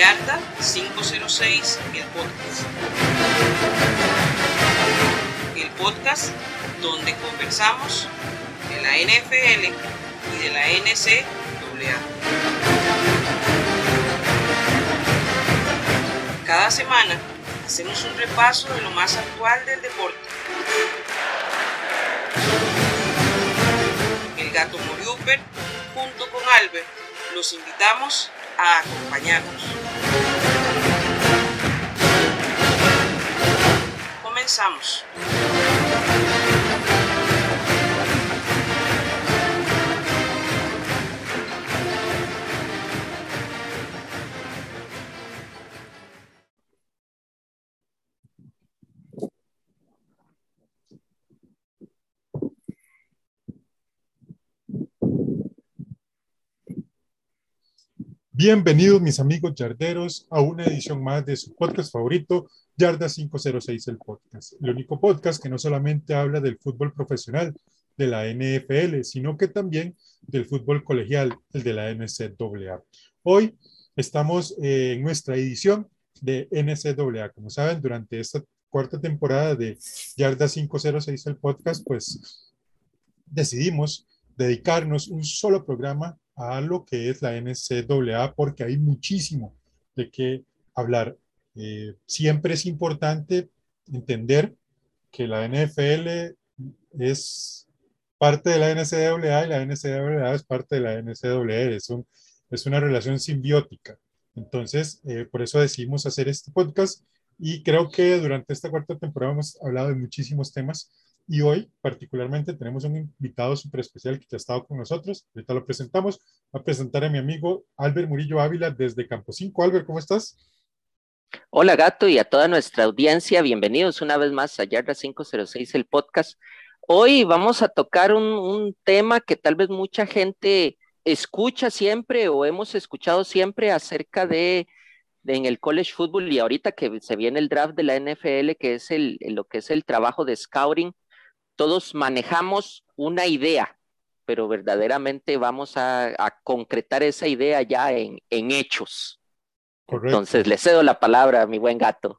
Yarda 506, el podcast. El podcast donde conversamos de la NFL y de la NCAA. Cada semana hacemos un repaso de lo más actual del deporte. El gato Moriuper, junto con Albert, los invitamos a acompañarnos. Comenzamos. Bienvenidos mis amigos yarderos a una edición más de su podcast favorito, Yarda 506 el podcast. El único podcast que no solamente habla del fútbol profesional de la NFL, sino que también del fútbol colegial, el de la NCAA. Hoy estamos eh, en nuestra edición de NCAA. Como saben, durante esta cuarta temporada de Yarda 506 el podcast, pues decidimos dedicarnos un solo programa a lo que es la NCAA porque hay muchísimo de qué hablar. Eh, siempre es importante entender que la NFL es parte de la NCAA y la NCAA es parte de la NCAA. Es, un, es una relación simbiótica. Entonces, eh, por eso decidimos hacer este podcast y creo que durante esta cuarta temporada hemos hablado de muchísimos temas y hoy, particularmente, tenemos un invitado súper especial que ya ha estado con nosotros. Ahorita lo presentamos. Va a presentar a mi amigo Albert Murillo Ávila desde Campo 5. Albert, ¿cómo estás? Hola, gato, y a toda nuestra audiencia. Bienvenidos una vez más a Yarda 506, el podcast. Hoy vamos a tocar un, un tema que tal vez mucha gente escucha siempre o hemos escuchado siempre acerca de en el college football y ahorita que se viene el draft de la NFL, que es el, lo que es el trabajo de scouting, todos manejamos una idea, pero verdaderamente vamos a, concretar esa idea ya en, hechos. Entonces, le cedo la palabra a mi buen gato.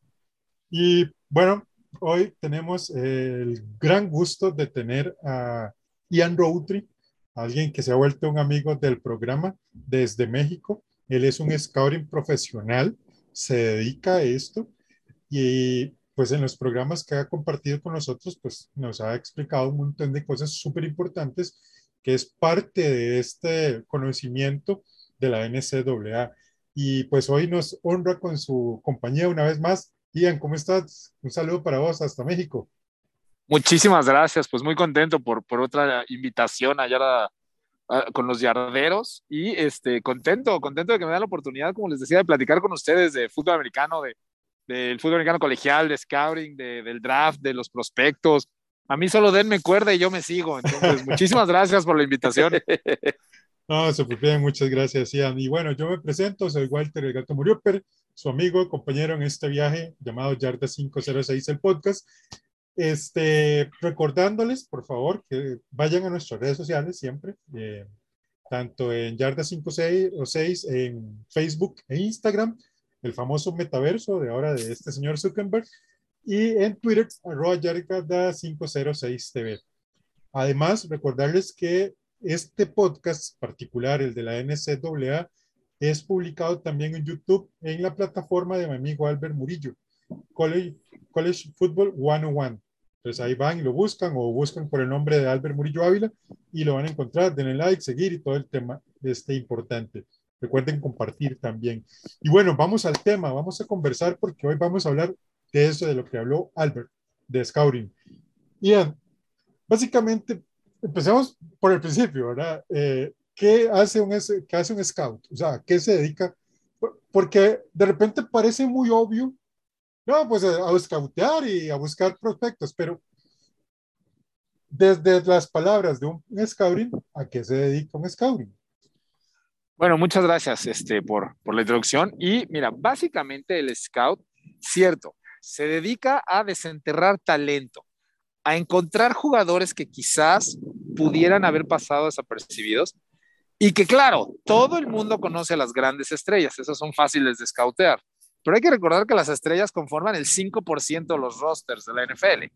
Y bueno, hoy tenemos el gran gusto de tener a Ian Routry, alguien que se ha vuelto un amigo del programa desde México. Él es un scouting profesional, se dedica a esto y pues en los programas que ha compartido con nosotros, pues nos ha explicado un montón de cosas súper importantes que es parte de este conocimiento de la NCAA. Y pues hoy nos honra con su compañía una vez más. Ian, ¿cómo estás? Un saludo para vos hasta México. Muchísimas gracias, pues muy contento por, por otra invitación allá con los yarderos y este, contento, contento de que me dan la oportunidad, como les decía, de platicar con ustedes de fútbol americano, de, del fútbol americano colegial, de scouting, de, del draft, de los prospectos. A mí solo denme cuerda y yo me sigo. Entonces, muchísimas gracias por la invitación. No, súper bien, muchas gracias, Ian. Y bueno, yo me presento, soy Walter el Gato Murióper, su amigo, compañero en este viaje llamado Yarda 506, el podcast. Este, recordándoles, por favor, que vayan a nuestras redes sociales siempre, eh, tanto en Yarda 56 o 6 en Facebook e Instagram, el famoso metaverso de ahora de este señor Zuckerberg, y en Twitter, arroba 506 TV. Además, recordarles que este podcast particular, el de la NCAA, es publicado también en YouTube en la plataforma de mi amigo Albert Murillo, College, College Football 101. Entonces ahí van y lo buscan o buscan por el nombre de Albert Murillo Ávila y lo van a encontrar. Denle like, seguir y todo el tema este importante. Recuerden compartir también. Y bueno, vamos al tema, vamos a conversar porque hoy vamos a hablar de eso, de lo que habló Albert, de Scouting. Ian, básicamente, empecemos por el principio, ¿verdad? Eh, ¿qué, hace un, ¿Qué hace un scout? O sea, ¿qué se dedica? Porque de repente parece muy obvio, no, pues a, a scoutear y a buscar prospectos, pero desde las palabras de un scouting, ¿a qué se dedica un scouting? Bueno, muchas gracias este, por, por la introducción. Y mira, básicamente el scout, cierto, se dedica a desenterrar talento, a encontrar jugadores que quizás pudieran haber pasado desapercibidos, Y que claro, todo el mundo conoce a las grandes estrellas, esas son fáciles de scoutear, pero hay que recordar que las estrellas conforman el 5% de los rosters de la NFL,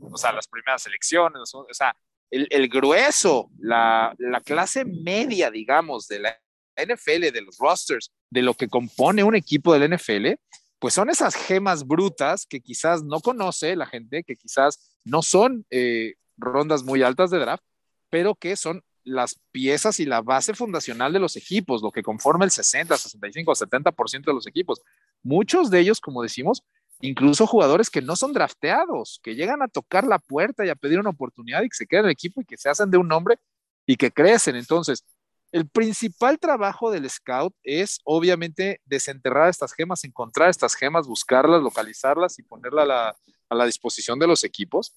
o sea, las primeras selecciones, o sea, el, el grueso, la, la clase media, digamos, de la NFL, de los rosters, de lo que compone un equipo del NFL, pues son esas gemas brutas que quizás no conoce la gente, que quizás no son eh, rondas muy altas de draft, pero que son las piezas y la base fundacional de los equipos, lo que conforma el 60, 65, 70% de los equipos. Muchos de ellos, como decimos, incluso jugadores que no son drafteados, que llegan a tocar la puerta y a pedir una oportunidad y que se quedan en el equipo y que se hacen de un nombre y que crecen. Entonces, el principal trabajo del scout es obviamente desenterrar estas gemas, encontrar estas gemas, buscarlas, localizarlas y ponerlas a la, disposición de los equipos.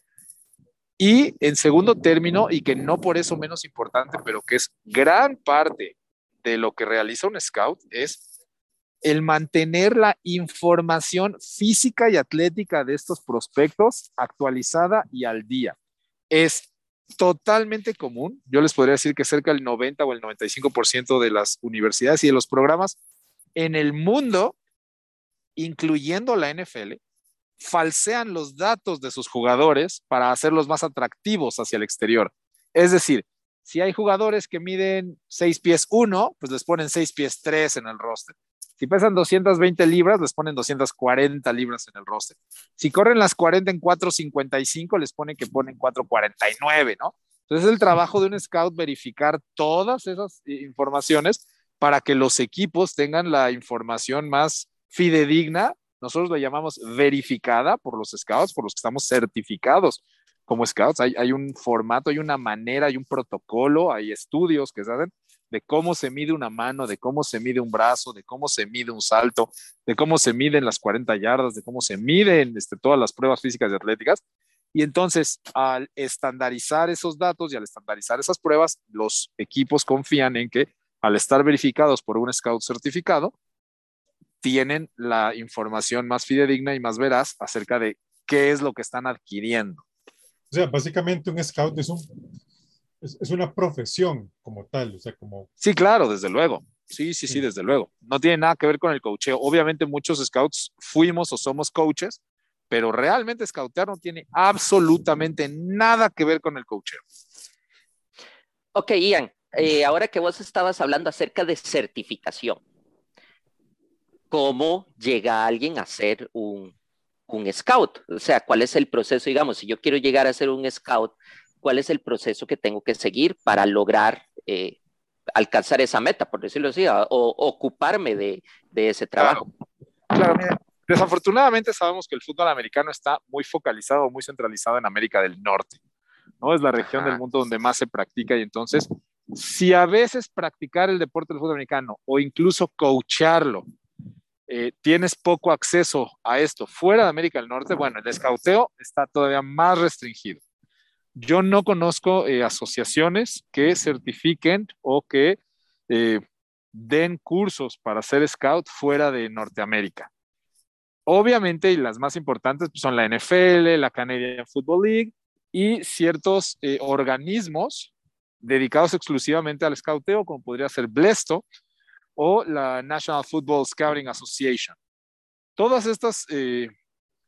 Y en segundo término, y que no por eso menos importante, pero que es gran parte de lo que realiza un scout, es el mantener la información física y atlética de estos prospectos actualizada y al día. Es totalmente común. Yo les podría decir que cerca del 90 o el 95% de las universidades y de los programas en el mundo, incluyendo la NFL, falsean los datos de sus jugadores para hacerlos más atractivos hacia el exterior. Es decir, si hay jugadores que miden 6 pies 1, pues les ponen 6 pies 3 en el roster. Si pesan 220 libras, les ponen 240 libras en el roster. Si corren las 40 en 455, les ponen que ponen 449, ¿no? Entonces es el trabajo de un scout verificar todas esas informaciones para que los equipos tengan la información más fidedigna. Nosotros la llamamos verificada por los scouts, por los que estamos certificados como scouts. Hay, hay un formato, hay una manera, hay un protocolo, hay estudios que se hacen de cómo se mide una mano, de cómo se mide un brazo, de cómo se mide un salto, de cómo se miden las 40 yardas, de cómo se miden este, todas las pruebas físicas y atléticas. Y entonces, al estandarizar esos datos y al estandarizar esas pruebas, los equipos confían en que al estar verificados por un scout certificado, tienen la información más fidedigna y más veraz acerca de qué es lo que están adquiriendo. O sea, básicamente un scout es un es, una profesión como tal, o sea, como... Sí, claro, desde luego. Sí, sí, sí, desde luego. No tiene nada que ver con el coacheo. Obviamente muchos scouts fuimos o somos coaches, pero realmente scoutear no tiene absolutamente nada que ver con el coacheo. Ok, Ian, eh, ahora que vos estabas hablando acerca de certificación, ¿cómo llega alguien a ser un, un scout? O sea, ¿cuál es el proceso? Digamos, si yo quiero llegar a ser un scout, cuál es el proceso que tengo que seguir para lograr eh, alcanzar esa meta, por decirlo así, o, ocuparme de, ese trabajo. Claro, mira, desafortunadamente sabemos que el fútbol americano está muy focalizado, muy centralizado en América del Norte, ¿no? Es la región del mundo donde más se practica y entonces, si a veces practicar el deporte del fútbol americano o incluso coacharlo, eh, tienes poco acceso a esto fuera de América del Norte, bueno, el escauteo está todavía más restringido. Yo no conozco eh, asociaciones que certifiquen o que eh, den cursos para ser scout fuera de Norteamérica. Obviamente, las más importantes pues, son la NFL, la Canadian Football League y ciertos eh, organismos dedicados exclusivamente al scouteo, como podría ser Blesto o la National Football Scouting Association. Todas estas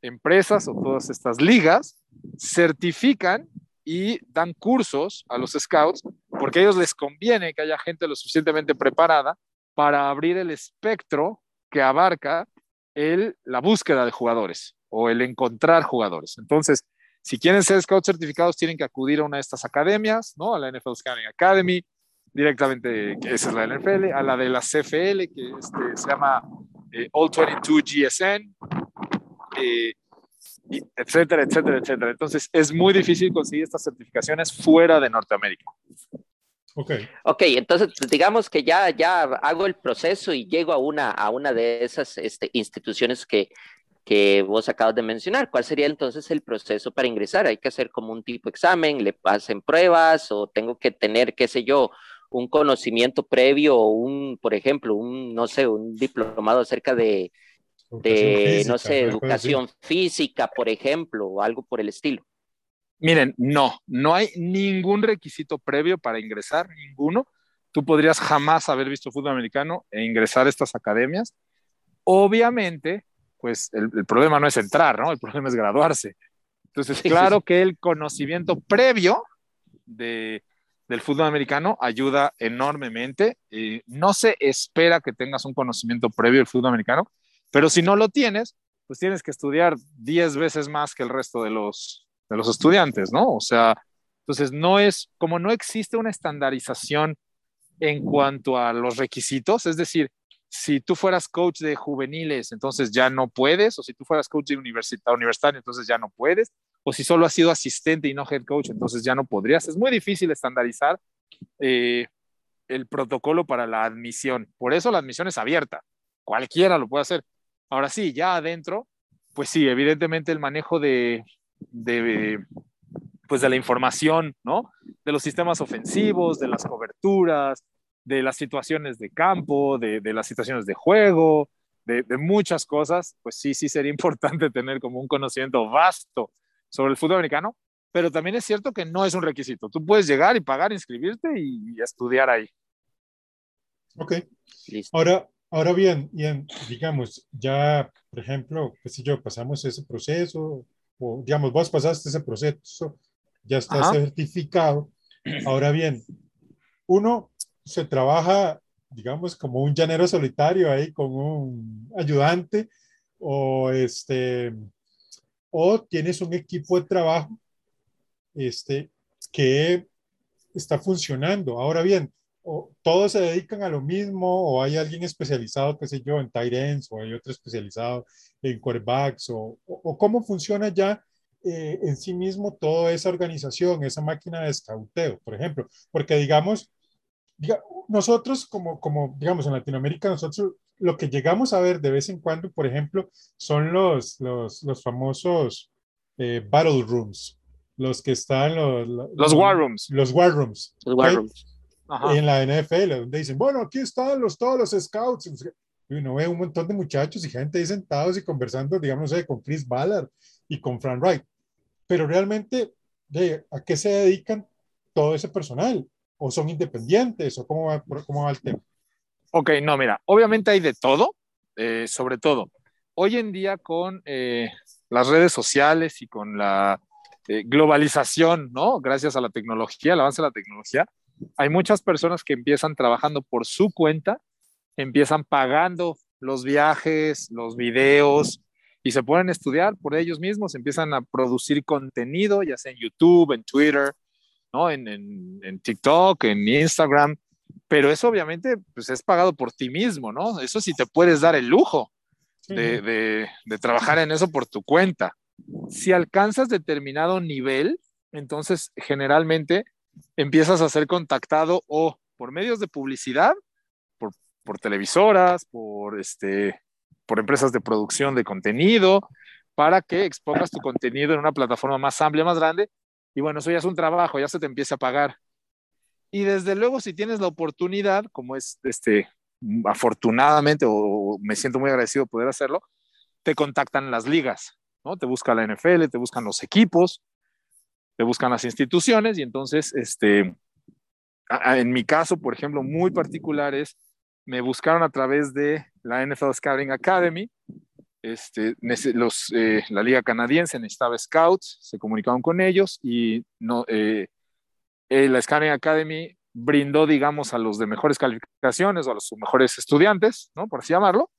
empresas o todas estas ligas certifican y dan cursos a los scouts porque a ellos les conviene que haya gente lo suficientemente preparada para abrir el espectro que abarca el, la búsqueda de jugadores o el encontrar jugadores. Entonces, si quieren ser scouts certificados, tienen que acudir a una de estas academias, ¿no? A la NFL Scouting Academy, directamente, que esa es la NFL, a la de la CFL, que este, se llama eh, All 22 GSN, eh, etcétera, etcétera, etcétera. Entonces, es muy difícil conseguir estas certificaciones fuera de Norteamérica. Ok. Ok, entonces digamos que ya, ya hago el proceso y llego a una, a una de esas este, instituciones que, que vos acabas de mencionar. ¿Cuál sería entonces el proceso para ingresar? ¿Hay que hacer como un tipo de examen? ¿Le pasen pruebas? ¿O tengo que tener, qué sé yo, un conocimiento previo o un, por ejemplo, un, no sé, un diplomado acerca de, de, no sé, educación física, por ejemplo, o algo por el estilo? Miren, no, no hay ningún requisito previo para ingresar, ninguno. tú podrías jamás haber visto fútbol americano e ingresar a estas academias. Obviamente, pues el, el problema no es entrar, ¿no? El problema es graduarse. Entonces, claro que el conocimiento previo de, del fútbol americano ayuda enormemente. y no se espera que tengas un conocimiento previo del fútbol americano, pero si no lo tienes, pues tienes que estudiar 10 veces más que el resto de los, de los estudiantes, ¿no? O sea, entonces no es, como no existe una estandarización en cuanto a los requisitos, es decir, si tú fueras coach de juveniles, entonces ya no puedes, o si tú fueras coach de universitario, entonces ya no puedes, o si solo has sido asistente y no head coach, entonces ya no podrías. Es muy difícil estandarizar eh, el protocolo para la admisión. Por eso la admisión es abierta. Cualquiera lo puede hacer. Ahora sí, ya adentro, pues sí, evidentemente el manejo de, de pues de la información, ¿no? De los sistemas ofensivos, de las coberturas, de las situaciones de campo, de, de las situaciones de juego, de, de, muchas cosas, pues sí, sí sería importante tener como un conocimiento vasto sobre el fútbol americano, pero también es cierto que no es un requisito. Tú puedes llegar y pagar, inscribirte y, y estudiar ahí. Ok. Listo. Ahora, ahora bien, bien, digamos, ya, por ejemplo, qué sé yo, pasamos ese proceso, o digamos, vos pasaste ese proceso, ya está Ajá. certificado. Ahora bien, uno se trabaja, digamos, como un llanero solitario ahí con un ayudante o este o tienes un equipo de trabajo este, que está funcionando. Ahora bien, o todos se dedican a lo mismo o hay alguien especializado, qué sé yo, en tight ends o hay otro especializado en quarterbacks o, o, o cómo funciona ya eh, en sí mismo toda esa organización, esa máquina de escauteo, por ejemplo, porque digamos, diga, nosotros como, como, digamos, en Latinoamérica, nosotros lo que llegamos a ver de vez en cuando, por ejemplo, son los, los, los famosos eh, battle rooms, los que están los, los, los war rooms. Los war rooms. Los war rooms. Ajá. En la NFL, donde dicen, bueno, aquí están los, todos los scouts. Y uno ve un montón de muchachos y gente ahí sentados y conversando, digamos, no sé, con Chris Ballard y con Fran Wright. Pero realmente, de, ¿a qué se dedican todo ese personal? ¿O son independientes? ¿O cómo va, cómo va el tema? Ok, no, mira, obviamente hay de todo, eh, sobre todo. Hoy en día con eh, las redes sociales y con la eh, globalización, ¿no? Gracias a la tecnología, el avance de la tecnología, hay muchas personas que empiezan trabajando por su cuenta, empiezan pagando los viajes, los videos y se pueden estudiar por ellos mismos, empiezan a producir contenido, ya sea en YouTube, en Twitter, ¿no? en, en, en TikTok, en Instagram, pero eso obviamente pues, es pagado por ti mismo, ¿no? Eso sí te puedes dar el lujo de, de, de, trabajar en eso por tu cuenta. Si alcanzas determinado nivel, entonces generalmente empiezas a ser contactado o por medios de publicidad, por, por televisoras, por, este, por empresas de producción de contenido, para que expongas tu contenido en una plataforma más amplia, más grande. Y bueno, eso ya es un trabajo, ya se te empieza a pagar. Y desde luego, si tienes la oportunidad, como es este, afortunadamente, o me siento muy agradecido de poder hacerlo, te contactan las ligas, ¿no? Te busca la NFL, te buscan los equipos, te buscan las instituciones y entonces, este, en mi caso, por ejemplo, muy particulares, me buscaron a través de la NFL Scouting Academy, este, los, eh, la liga canadiense necesitaba scouts, se comunicaron con ellos y no, eh, eh, la Scouting Academy brindó, digamos, a los de mejores calificaciones o a los mejores estudiantes, ¿no? Por así llamarlo.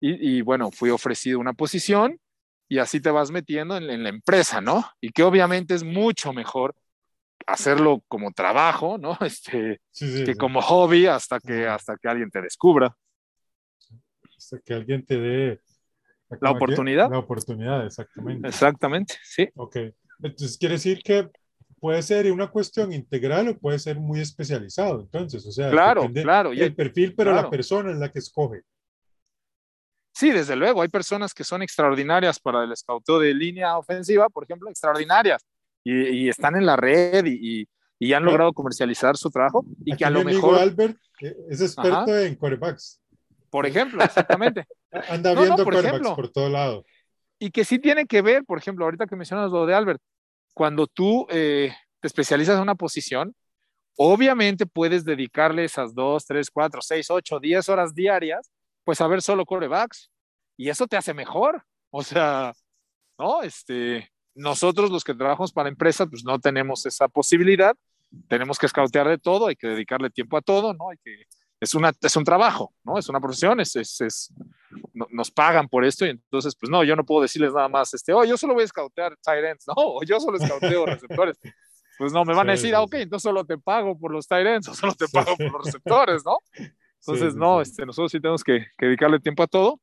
Y, y bueno, fui ofrecido una posición y así te vas metiendo en, en, la empresa, ¿no? Y que obviamente es mucho mejor hacerlo como trabajo, ¿no? Este, sí, sí, que sí. como hobby hasta que, hasta que alguien te descubra. Hasta que alguien te dé la oportunidad. La oportunidad, exactamente. Exactamente, sí. Ok. Entonces quiere decir que puede ser una cuestión integral o puede ser muy especializado. Entonces, o sea, claro, claro. el perfil, pero claro. la persona es la que escoge. Sí, desde luego, hay personas que son extraordinarias para el escauteo de línea ofensiva, por ejemplo, extraordinarias, y, y están en la red y, y han logrado comercializar su trabajo y Aquí que a lo mejor... Albert es experto Ajá. en quarterbacks. Por ejemplo, exactamente. Anda no, viendo no, por ejemplo, por todo lado. Y que sí tiene que ver, por ejemplo, ahorita que mencionas lo de Albert, cuando tú eh, te especializas en una posición, Obviamente puedes dedicarle esas dos, tres, cuatro, seis, ocho, diez horas diarias, pues a ver solo corebacks. Y eso te hace mejor. O sea, ¿no? Este, nosotros los que trabajamos para empresas, pues no tenemos esa posibilidad. Tenemos que escautear de todo, hay que dedicarle tiempo a todo, ¿no? Hay que, es, una, es un trabajo, ¿no? Es una profesión, es, es, es nos pagan por esto y entonces, pues no, yo no puedo decirles nada más, este, oh, yo solo voy a escautear tight ends, no, o yo solo escauteo receptores. Pues no, me van a decir, ah, ok, entonces solo te pago por los tight ends o solo te pago por los receptores, ¿no? Entonces, no, este, nosotros sí tenemos que, que, dedicarle tiempo a todo,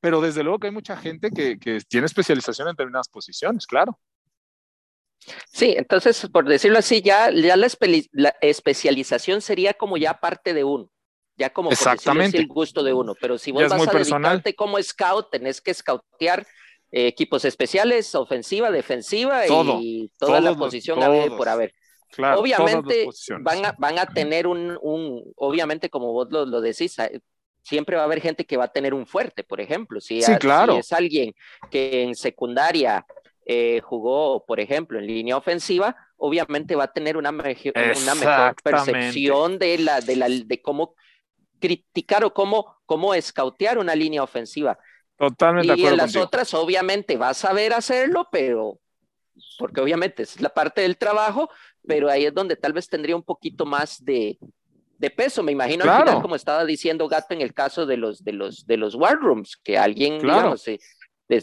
pero desde luego que hay mucha gente que, que tiene especialización en determinadas posiciones, claro. Sí, entonces, por decirlo así, ya, ya la, la especialización sería como ya parte de uno ya como Exactamente. el gusto de uno, pero si vos vas a personal. dedicarte como scout, tenés que scoutear eh, equipos especiales, ofensiva, defensiva y toda la posición por haber. Obviamente van a, van a tener un, un obviamente como vos lo, lo, decís, siempre va a haber gente que va a tener un fuerte, por ejemplo, si, claro. es alguien que en secundaria eh, jugó, por ejemplo, en línea ofensiva, obviamente va a tener una, una mejor percepción de, la, de, la, de cómo criticar o cómo, cómo escautear una línea ofensiva. Totalmente. Y en las otras, obviamente, va a saber hacerlo, pero porque obviamente es la parte del trabajo, pero ahí es donde tal vez tendría un poquito más de, de peso. Me imagino al final, como estaba diciendo Gato en el caso de los, de los, de los war rooms, que alguien, claro. digamos,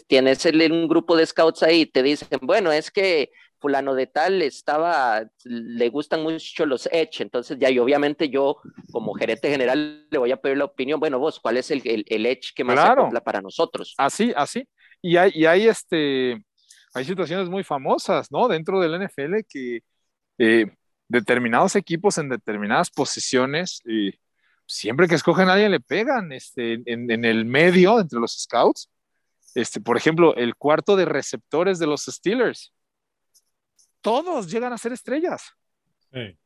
tienes un grupo de scouts ahí y te dicen, bueno, es que fulano de tal estaba, le gustan mucho los Edge, entonces ya y obviamente yo como gerente general le voy a pedir la opinión, bueno vos, ¿cuál es el, el, Edge que más claro. para nosotros? Así, así. Y hay, y hay, este, hay situaciones muy famosas, ¿no? Dentro del NFL que eh, determinados equipos en determinadas posiciones, eh, siempre que escogen a alguien le pegan este, en, en, el medio, entre los scouts. Este, por ejemplo, el cuarto de receptores de los Steelers todos llegan a ser estrellas.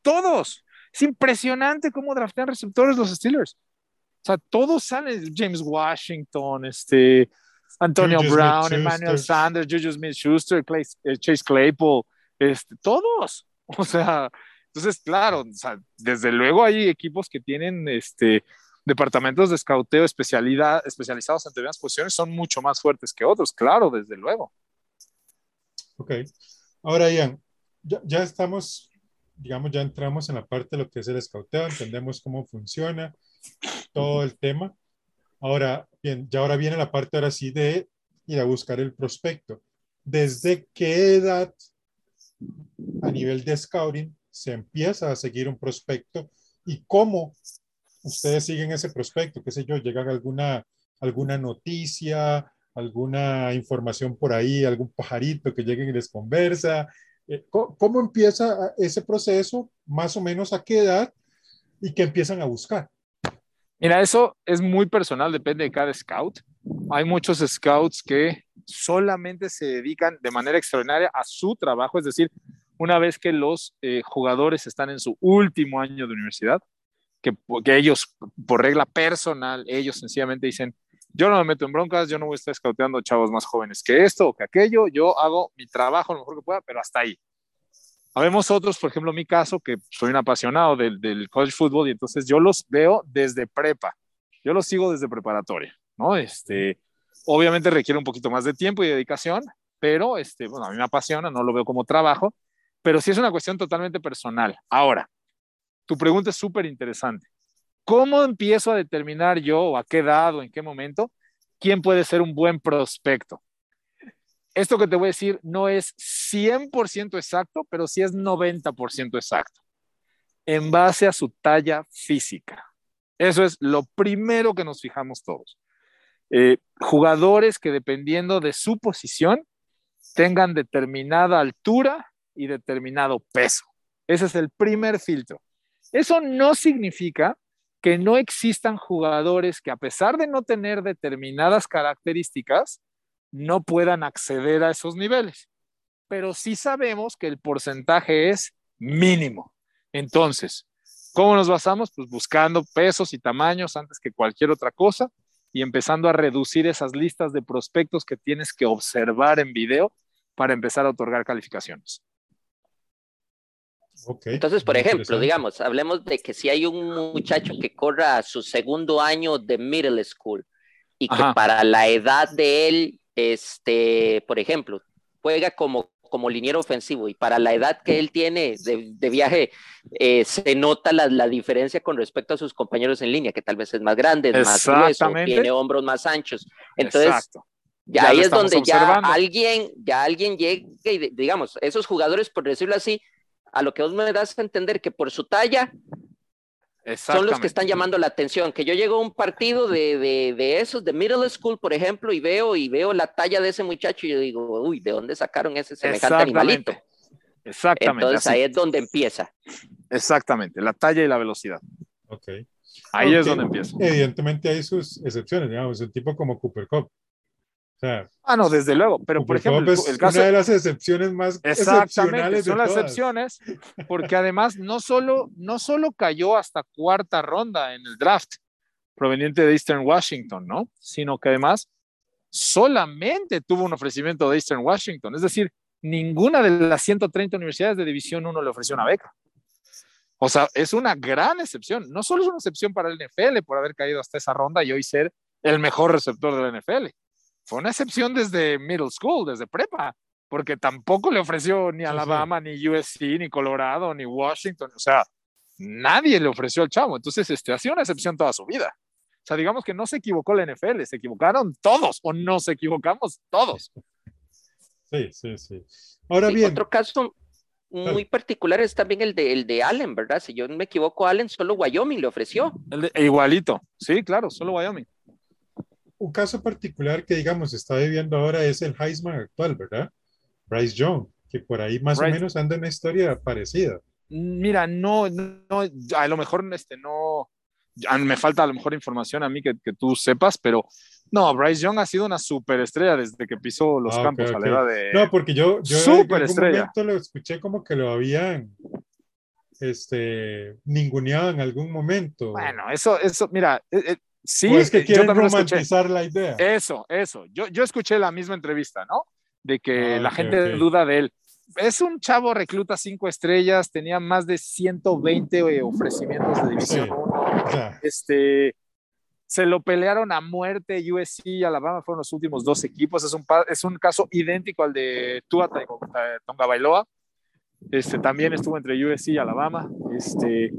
Todos. Es impresionante cómo draftean receptores los Steelers. O sea, todos salen. James Washington, este, Antonio Brown, Emmanuel Sanders, Juju Smith Schuster, eh, Chase Claypool, este, todos. O sea, entonces, claro, desde luego hay equipos que tienen este, departamentos de escauteo especialidad, especializados en determinadas posiciones, son mucho más fuertes que otros, claro, desde luego. Ok. Ahora, Ian, ya, estamos, digamos, ya entramos en la parte de lo que es el escauteo, entendemos cómo funciona todo el tema. Ahora, bien, ya ahora viene la parte ahora sí de ir a buscar el prospecto. ¿Desde qué edad a nivel de scouting se empieza a seguir un prospecto y cómo ustedes siguen ese prospecto? ¿Qué sé yo? ¿Llegan alguna, alguna noticia, alguna información por ahí, algún pajarito que lleguen y les conversa? Eh, ¿Cómo empieza ese proceso? Más o menos a qué edad y qué empiezan a buscar. Mira, eso es muy personal, depende de cada scout. Hay muchos scouts que solamente se dedican de manera extraordinaria a su trabajo, es decir, una vez que los eh, jugadores están en su último año de universidad, que, que, ellos, por regla personal, ellos sencillamente dicen, yo no me meto en broncas, yo no voy a estar escauteando chavos más jóvenes que esto o que aquello, yo hago mi trabajo lo mejor que pueda, pero hasta ahí. Habemos otros, por ejemplo, mi caso, que soy un apasionado del, del college football y entonces yo los veo desde prepa, yo los sigo desde preparatoria, ¿no? Este, obviamente requiere un poquito más de tiempo y dedicación, pero este, bueno, a mí me apasiona, no lo veo como trabajo, pero sí es una cuestión totalmente personal. Ahora, tu pregunta es súper interesante. ¿Cómo empiezo a determinar yo o a qué edad o en qué momento quién puede ser un buen prospecto? Esto que te voy a decir no es 100% exacto, pero sí es 90% exacto. En base a su talla física. Eso es lo primero que nos fijamos todos. Eh, jugadores que dependiendo de su posición tengan determinada altura y determinado peso. Ese es el primer filtro. Eso no significa que no existan jugadores que a pesar de no tener determinadas características, no puedan acceder a esos niveles. Pero sí sabemos que el porcentaje es mínimo. Entonces, ¿cómo nos basamos? Pues buscando pesos y tamaños antes que cualquier otra cosa y empezando a reducir esas listas de prospectos que tienes que observar en video para empezar a otorgar calificaciones. Entonces, por ejemplo, digamos, hablemos de que si hay un muchacho que corra su segundo año de middle school y que para la edad de él, este, por ejemplo, juega como como liniero ofensivo y para la edad que él tiene de, viaje, eh, se nota la, diferencia con respecto a sus compañeros en línea, que tal vez es más grande, es más grueso, tiene hombros más anchos. Entonces, ya, ahí es donde ya alguien, ya alguien llega y digamos, esos jugadores, por decirlo así, a lo que vos me das a entender que por su talla son los que están llamando la atención. Que yo llego a un partido de, de, esos, de middle school, por ejemplo, y veo, y veo la talla de ese muchacho y yo digo, uy, ¿de dónde sacaron ese semejante animalito? Exactamente. Entonces ahí es donde empieza. Exactamente, la talla y la velocidad. Ok. Ahí es donde empieza. Evidentemente hay sus excepciones, digamos, un tipo como Cooper Cup ah, no, desde luego, pero por ejemplo, el, caso una de las excepciones más exactamente son las excepciones, porque además no solo no solo cayó hasta cuarta ronda en el draft proveniente de Eastern Washington, ¿no? Sino que además solamente tuvo un ofrecimiento de Eastern Washington, es decir, ninguna de las 130 universidades de División 1 le ofreció una beca. O sea, es una gran excepción. No solo es una excepción para el NFL por haber caído hasta esa ronda y hoy ser el mejor receptor de la NFL, fue una excepción desde middle school, desde prepa, porque tampoco le ofreció ni Alabama, ni USC, ni Colorado, ni Washington, o sea, nadie le ofreció al chavo, entonces este, ha sido una excepción toda su vida. O sea, digamos que no se equivocó la NFL, se equivocaron todos, o no se equivocamos todos. Sí, sí, sí. Ahora bien. Otro caso muy particular es también el de, el de Allen, ¿verdad? Si yo no me equivoco, Allen solo Wyoming le ofreció. igualito, sí, claro, solo Wyoming un caso particular que, digamos, está viviendo ahora es el Heisman actual, ¿verdad? Bryce Young, que por ahí más o menos anda en una historia parecida. Mira, no, no, a lo mejor este, no, me falta a lo mejor información a mí que, que tú sepas, pero no, Bryce Young ha sido una superestrella desde que pisó los ah, campos a la edad de. No, porque yo, yo en algún momento lo escuché como que lo habían este, ninguneado en algún momento. Bueno, eso, eso, mira, eh, eh, Sí, es que quieren romantizar la idea. Eso, eso. Yo, yo escuché la misma entrevista, ¿no? De que ah, la gente duda de él. Es un chavo recluta cinco estrellas, tenía más de 120 eh, ofrecimientos de división 1. Este, se lo pelearon a muerte USC y Alabama fueron los últimos dos equipos. Es un, es un caso idéntico al de Tua Tonga Bailoa. Este, también estuvo entre USC y Alabama. Este,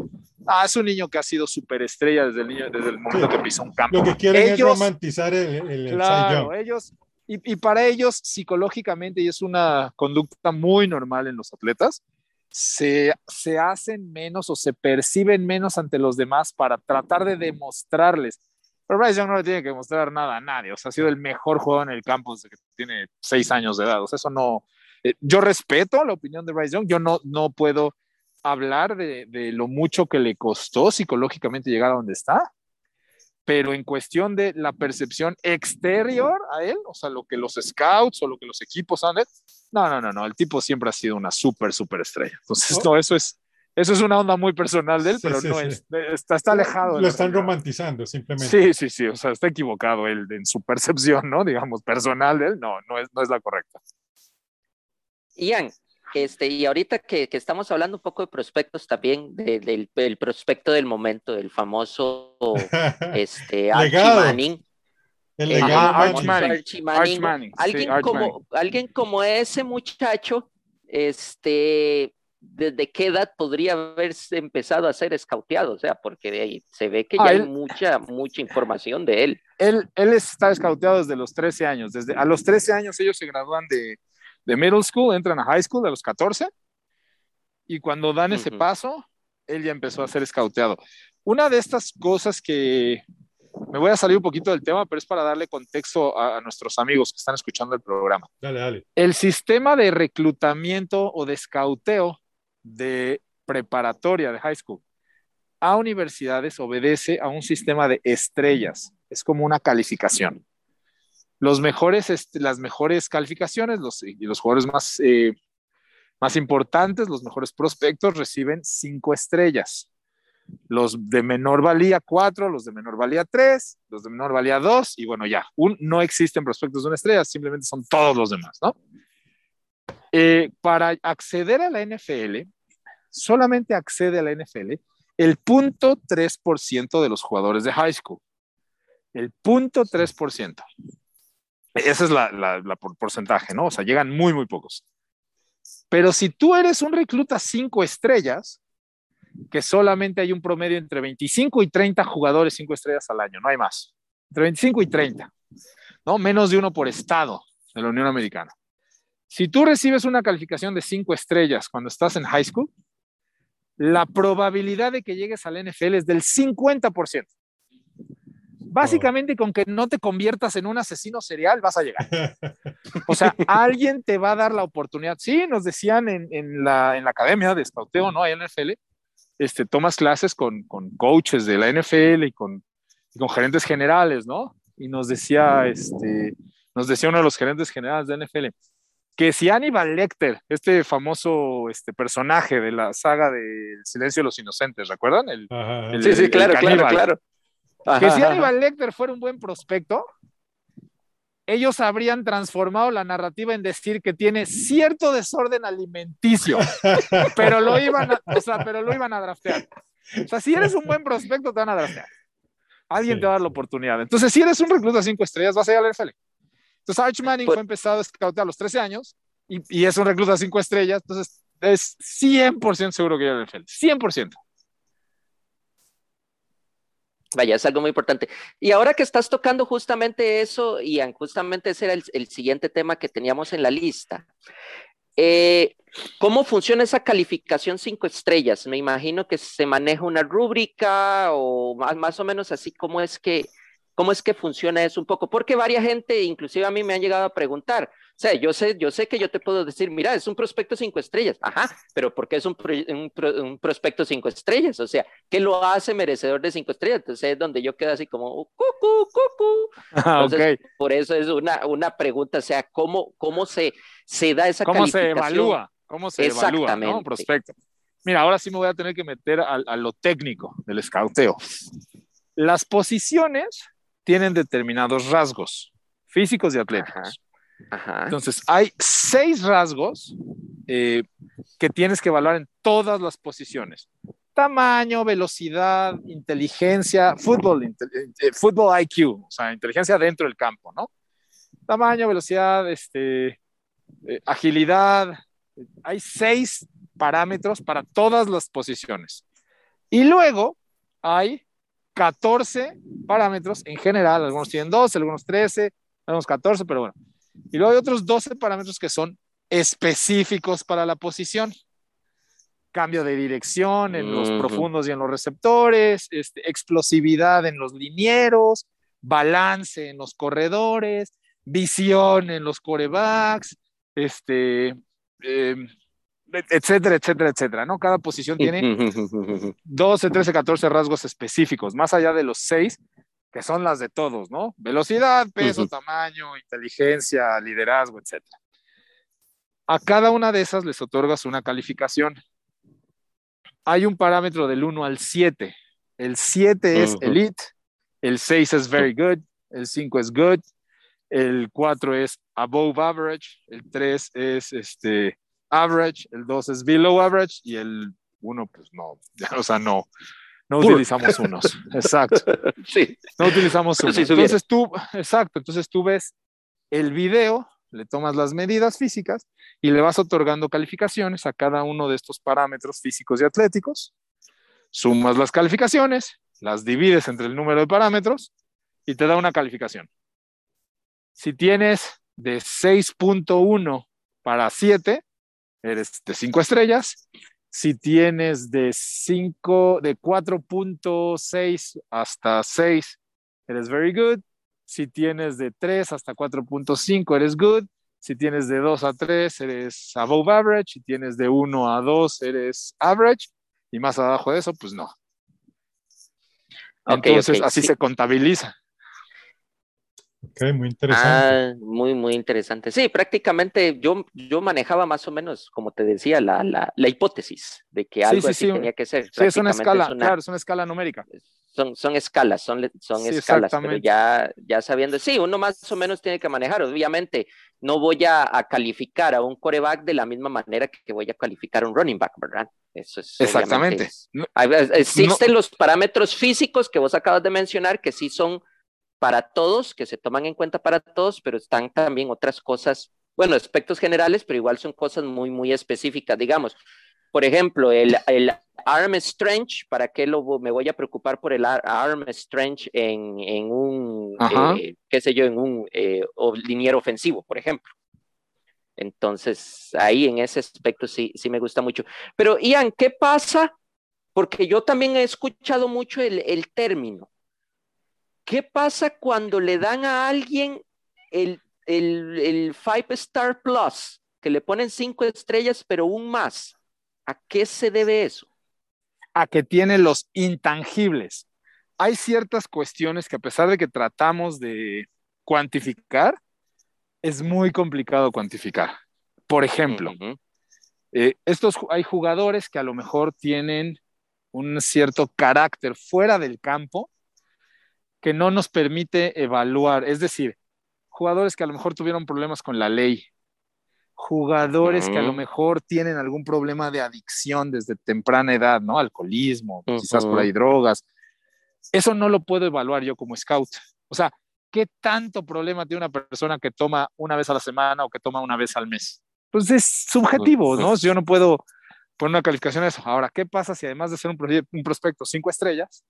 Ah, es un niño que ha sido superestrella desde el, desde el momento que pisó un campo. Lo que quieren es romantizar el, el Claro, ellos, y, y, para ellos psicológicamente, y es una conducta muy normal en los atletas, se, se hacen menos o se perciben menos ante los demás para tratar de demostrarles. Pero Bryce Young no le tiene que mostrar nada a nadie. O sea, ha sido el mejor jugador en el campo desde que tiene seis años de edad. O sea, eso no. Eh, yo respeto la opinión de Bryce Young. Yo no, no puedo hablar de, lo mucho que le costó psicológicamente llegar a donde está, pero en cuestión de la percepción exterior a él, o sea, lo que los scouts o lo que los equipos han no, no, no, no, el tipo siempre ha sido una súper, súper estrella. Entonces, oh. no, eso es, eso es una onda muy personal de él, pero no es, está, está alejado. Lo están romantizando, simplemente. Sí, sí, sí, o sea, está equivocado él en su percepción, ¿no? Digamos, personal de él, no, no es, no es la correcta. Ian, este, y ahorita que, que, estamos hablando un poco de prospectos también, del, del, prospecto del momento, del famoso este, Archie Manning. El eh, legado Manning. Alguien, como, alguien como ese muchacho, este, ¿desde qué edad podría haberse empezado a ser escauteado? O sea, porque se ve que ya ah, hay mucha, mucha información de él. Él, él está escauteado desde los 13 años. Desde, a los 13 años ellos se gradúan de, de middle school, entran a high school a los 14 y cuando dan ese paso, él ya empezó a ser escauteado. Una de estas cosas que me voy a salir un poquito del tema, pero es para darle contexto a, nuestros amigos que están escuchando el programa. Dale, dale. El sistema de reclutamiento o de escauteo de preparatoria de high school a universidades obedece a un sistema de estrellas. Es como una calificación los mejores, este, las mejores calificaciones los, y los jugadores más, eh, más importantes, los mejores prospectos reciben cinco estrellas. Los de menor valía cuatro, los de menor valía tres, los de menor valía dos, y bueno, ya, un, no existen prospectos de una estrella, simplemente son todos los demás, ¿no? Eh, para acceder a la NFL, solamente accede a la NFL el punto 3% de los jugadores de high school. El punto 3%. Ese es la, la, porcentaje, ¿no? O sea, llegan muy, muy pocos. Pero si tú eres un recluta cinco estrellas, que solamente hay un promedio entre 25 y 30 jugadores cinco estrellas al año, no hay más. Entre 25 y 30, ¿no? Menos de uno por estado de la Unión Americana. Si tú recibes una calificación de cinco estrellas cuando estás en high school, la probabilidad de que llegues al NFL es del 50%. Básicamente con que no te conviertas en un asesino serial vas a llegar. O sea, alguien te va a dar la oportunidad. Sí, nos decían en, la, en la, academia de scouteo, ¿no? Hay NFL, este, tomas clases con, con coaches de la NFL y con, y con gerentes generales, ¿no? Y nos decía, este, nos decía uno de los gerentes generales de NFL, que si Aníbal Lecter, este famoso este, personaje de la saga de Silencio de los Inocentes, ¿recuerdan? El, sí, sí, claro, claro, claro. Que si Aníbal Lecter fuera un buen prospecto, ellos habrían transformado la narrativa en decir que tiene cierto desorden alimenticio, pero lo iban a, o sea, pero lo iban a draftear. O sea, si eres un buen prospecto, te van a draftear. Alguien te va a dar la oportunidad. Entonces, si eres un recluta cinco estrellas, vas a ir al NFL. Entonces, Arch Manning fue empezado a scoutear a los 13 años y, y es un recluta 5 estrellas. Entonces, es 100% seguro que llega al NFL. 100%. Vaya, es algo muy importante. Y ahora que estás tocando justamente eso, y justamente ese era el, siguiente tema que teníamos en la lista. Eh, ¿Cómo funciona esa calificación cinco estrellas? Me imagino que se maneja una rúbrica o más, más o menos así como es que ¿Cómo es que funciona eso un poco? Porque varias gente, inclusive a mí me han llegado a preguntar, o sea, yo sé, yo sé que yo te puedo decir, mira, es un prospecto cinco estrellas, ajá, pero ¿por qué es un, un, prospecto cinco estrellas? O sea, ¿qué lo hace merecedor de cinco estrellas? Entonces es donde yo quedo así como, cucu, cucu. Ah, Por eso es una, una pregunta, o sea, ¿cómo, cómo se, se da esa ¿Cómo se evalúa? ¿Cómo se evalúa ¿no? un prospecto? Mira, ahora sí me voy a tener que meter a, a lo técnico del escauteo. Las posiciones tienen determinados rasgos físicos y atléticos. Entonces, hay seis rasgos eh, que tienes que evaluar en todas las posiciones. Tamaño, velocidad, inteligencia, fútbol, eh, fútbol IQ, o sea, inteligencia dentro del campo, ¿no? Tamaño, velocidad, este, eh, agilidad. Hay seis parámetros para todas las posiciones. Y luego hay 14 parámetros en general, algunos tienen 12, algunos 13, algunos 14, pero bueno. Y luego hay otros 12 parámetros que son específicos para la posición. Cambio de dirección en los profundos y en los receptores, este, explosividad en los linieros, balance en los corredores, visión en los corebacks, este, em, etcétera, etcétera, etcétera, ¿no? Cada posición tiene 12, 13, 14 rasgos específicos, más allá de los 6, que son las de todos, ¿no? Velocidad, peso, tamaño, inteligencia, liderazgo, etcétera. A cada una de esas les otorgas una calificación. Hay un parámetro del 1 al 7. El 7 es elite, el 6 es very good, el 5 es good, el 4 es above average, el 3 es este, average, el 2 es below average y el 1 pues no, o sea, no, no utilizamos unos. Exacto. Sí. No utilizamos unos. entonces tú, exacto, entonces tú ves el video, le tomas las medidas físicas y le vas otorgando calificaciones a cada uno de estos parámetros físicos y atléticos. Sumas las calificaciones, las divides entre el número de parámetros y te da una calificación. Si tienes de 6.1 para 7, eres de 5 estrellas. Si tienes de 5, de 4.6 hasta 6, eres very good. Si tienes de 3 hasta 4.5, eres good. Si tienes de 2 a 3, eres above average. Si tienes de 1 a 2, eres average. Y más abajo de eso, pues no. Entonces, así se contabiliza. Muy interesante. Ah, muy, muy interesante. Sí, prácticamente yo, yo manejaba más o menos, como te decía, la, la, la hipótesis de que algo sí, así sí. tenía que ser. Sí, es una Prácticamente escala, es una- claro, es una escala numérica. son, son escalas, son, son Sí, escalas, pero exactamente. ya, ya sabiendo, sí, uno más o menos tiene que manejar. Obviamente, no voy a, a calificar a un coreback de la misma manera que voy a calificar a un running back, ¿verdad? Eso es. Exactamente. es- es- existen los parámetros físicos que vos acabas de mencionar que sí son para todos, que se toman en cuenta para todos, pero están también otras cosas, bueno, aspectos generales, pero igual son cosas muy, muy específicas, digamos. Por ejemplo, el, el arm strength, ¿para qué lo, me voy a preocupar por el ar- arm strength en, en un, eh, qué sé yo, en un eh, liniero ofensivo, por ejemplo? Entonces, ahí en ese aspecto sí, sí me gusta mucho. Pero, Ian, ¿qué pasa? Porque yo también he escuchado mucho el, el término. ¿Qué pasa cuando le dan a alguien el, el, el Five Star Plus, que le ponen cinco estrellas, pero un más? ¿A qué se debe eso? a que tiene los intangibles. Hay ciertas cuestiones que a pesar de que tratamos de cuantificar, es muy complicado cuantificar. Por ejemplo, eh, estos, hay jugadores que a lo mejor tienen un cierto carácter fuera del campo que no nos permite evaluar. Es decir, jugadores que a lo mejor tuvieron problemas con la ley, jugadores que a lo mejor tienen algún problema de adicción desde temprana edad, ¿no? Alcoholismo, Ujú. quizás por ahí drogas. Eso no lo puedo evaluar yo como scout. O sea, ¿qué tanto problema tiene una persona que toma una vez a la semana o que toma una vez al mes? Pues es subjetivo, ¿no? Yo no puedo poner una calificación a eso. Ahora, ¿qué pasa si además de ser un prospecto cinco estrellas,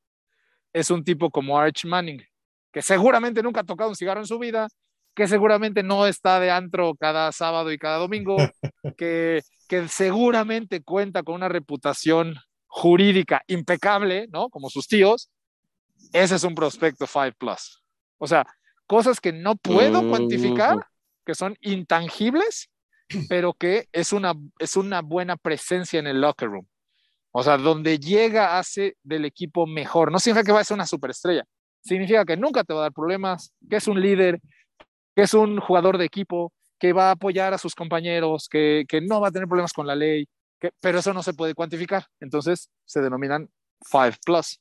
es un tipo como Arch Manning, que seguramente nunca ha tocado un cigarro en su vida, que seguramente no está de antro cada sábado y cada domingo, que, que seguramente cuenta con una reputación jurídica impecable, ¿no? Como sus tíos. Ese es un prospecto 5 plus. O sea, cosas que no puedo cuantificar, que son intangibles, pero que es una, es una buena presencia en el locker room. O sea, donde llega hace del equipo mejor. No significa que va a ser una superestrella. Significa que nunca te va a dar problemas, que es un líder, que es un jugador de equipo, que va a apoyar a sus compañeros, que, que no va a tener problemas con la ley, que, pero eso no se puede cuantificar. Entonces se denominan 5 plus.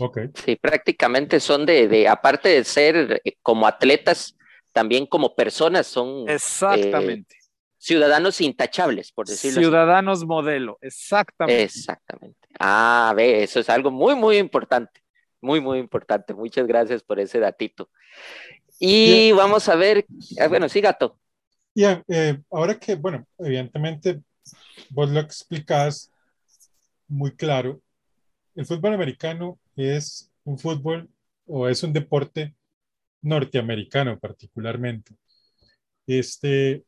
Ok. Sí, prácticamente son de, de, aparte de ser eh, como atletas, también como personas son Exactamente. eh, ciudadanos intachables, por decirlo Ciudadanos modelo, así. exactamente. Exactamente. Ah, ve, eso es algo muy, muy importante. Muy, muy importante. Muchas gracias por ese datito. Y Bien. vamos a ver, ah, bueno, sí, gato. Ian, eh, ahora que, bueno, evidentemente vos lo explicás muy claro, el fútbol americano es un fútbol o es un deporte norteamericano particularmente. Este,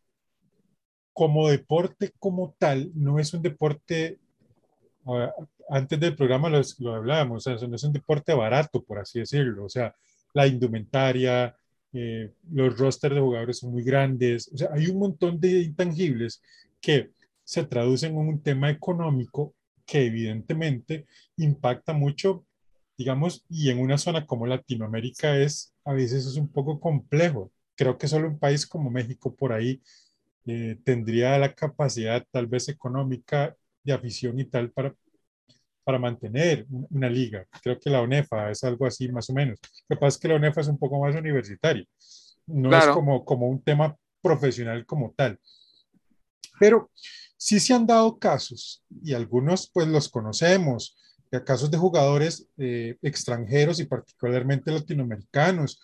como deporte como tal, no es un deporte, antes del programa lo, lo hablábamos, o sea, no es un deporte barato, por así decirlo, o sea, la indumentaria, eh, los rosters de jugadores son muy grandes, o sea, hay un montón de intangibles que se traducen en un tema económico que evidentemente impacta mucho, digamos, y en una zona como Latinoamérica es, a veces es un poco complejo. Creo que solo un país como México por ahí eh, tendría la capacidad tal vez económica de afición y tal para, para mantener una liga. Creo que la ONEFA es algo así más o menos. Lo que pasa es que la ONEFA es un poco más universitario. No claro. es como, como un tema profesional como tal. Pero sí se han dado casos, y algunos pues los conocemos, casos de jugadores eh, extranjeros y particularmente latinoamericanos,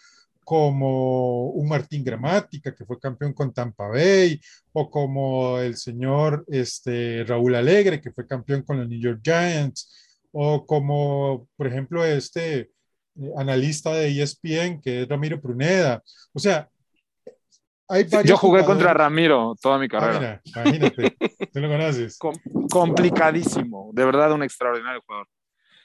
como un Martín Gramática, que fue campeón con Tampa Bay, o como el señor este, Raúl Alegre, que fue campeón con los New York Giants, o como, por ejemplo, este eh, analista de ESPN, que es Ramiro Pruneda. O sea, hay Yo jugué jugadores. contra Ramiro toda mi carrera. Ah, mira, imagínate, tú lo conoces. Com complicadísimo, de verdad un extraordinario jugador.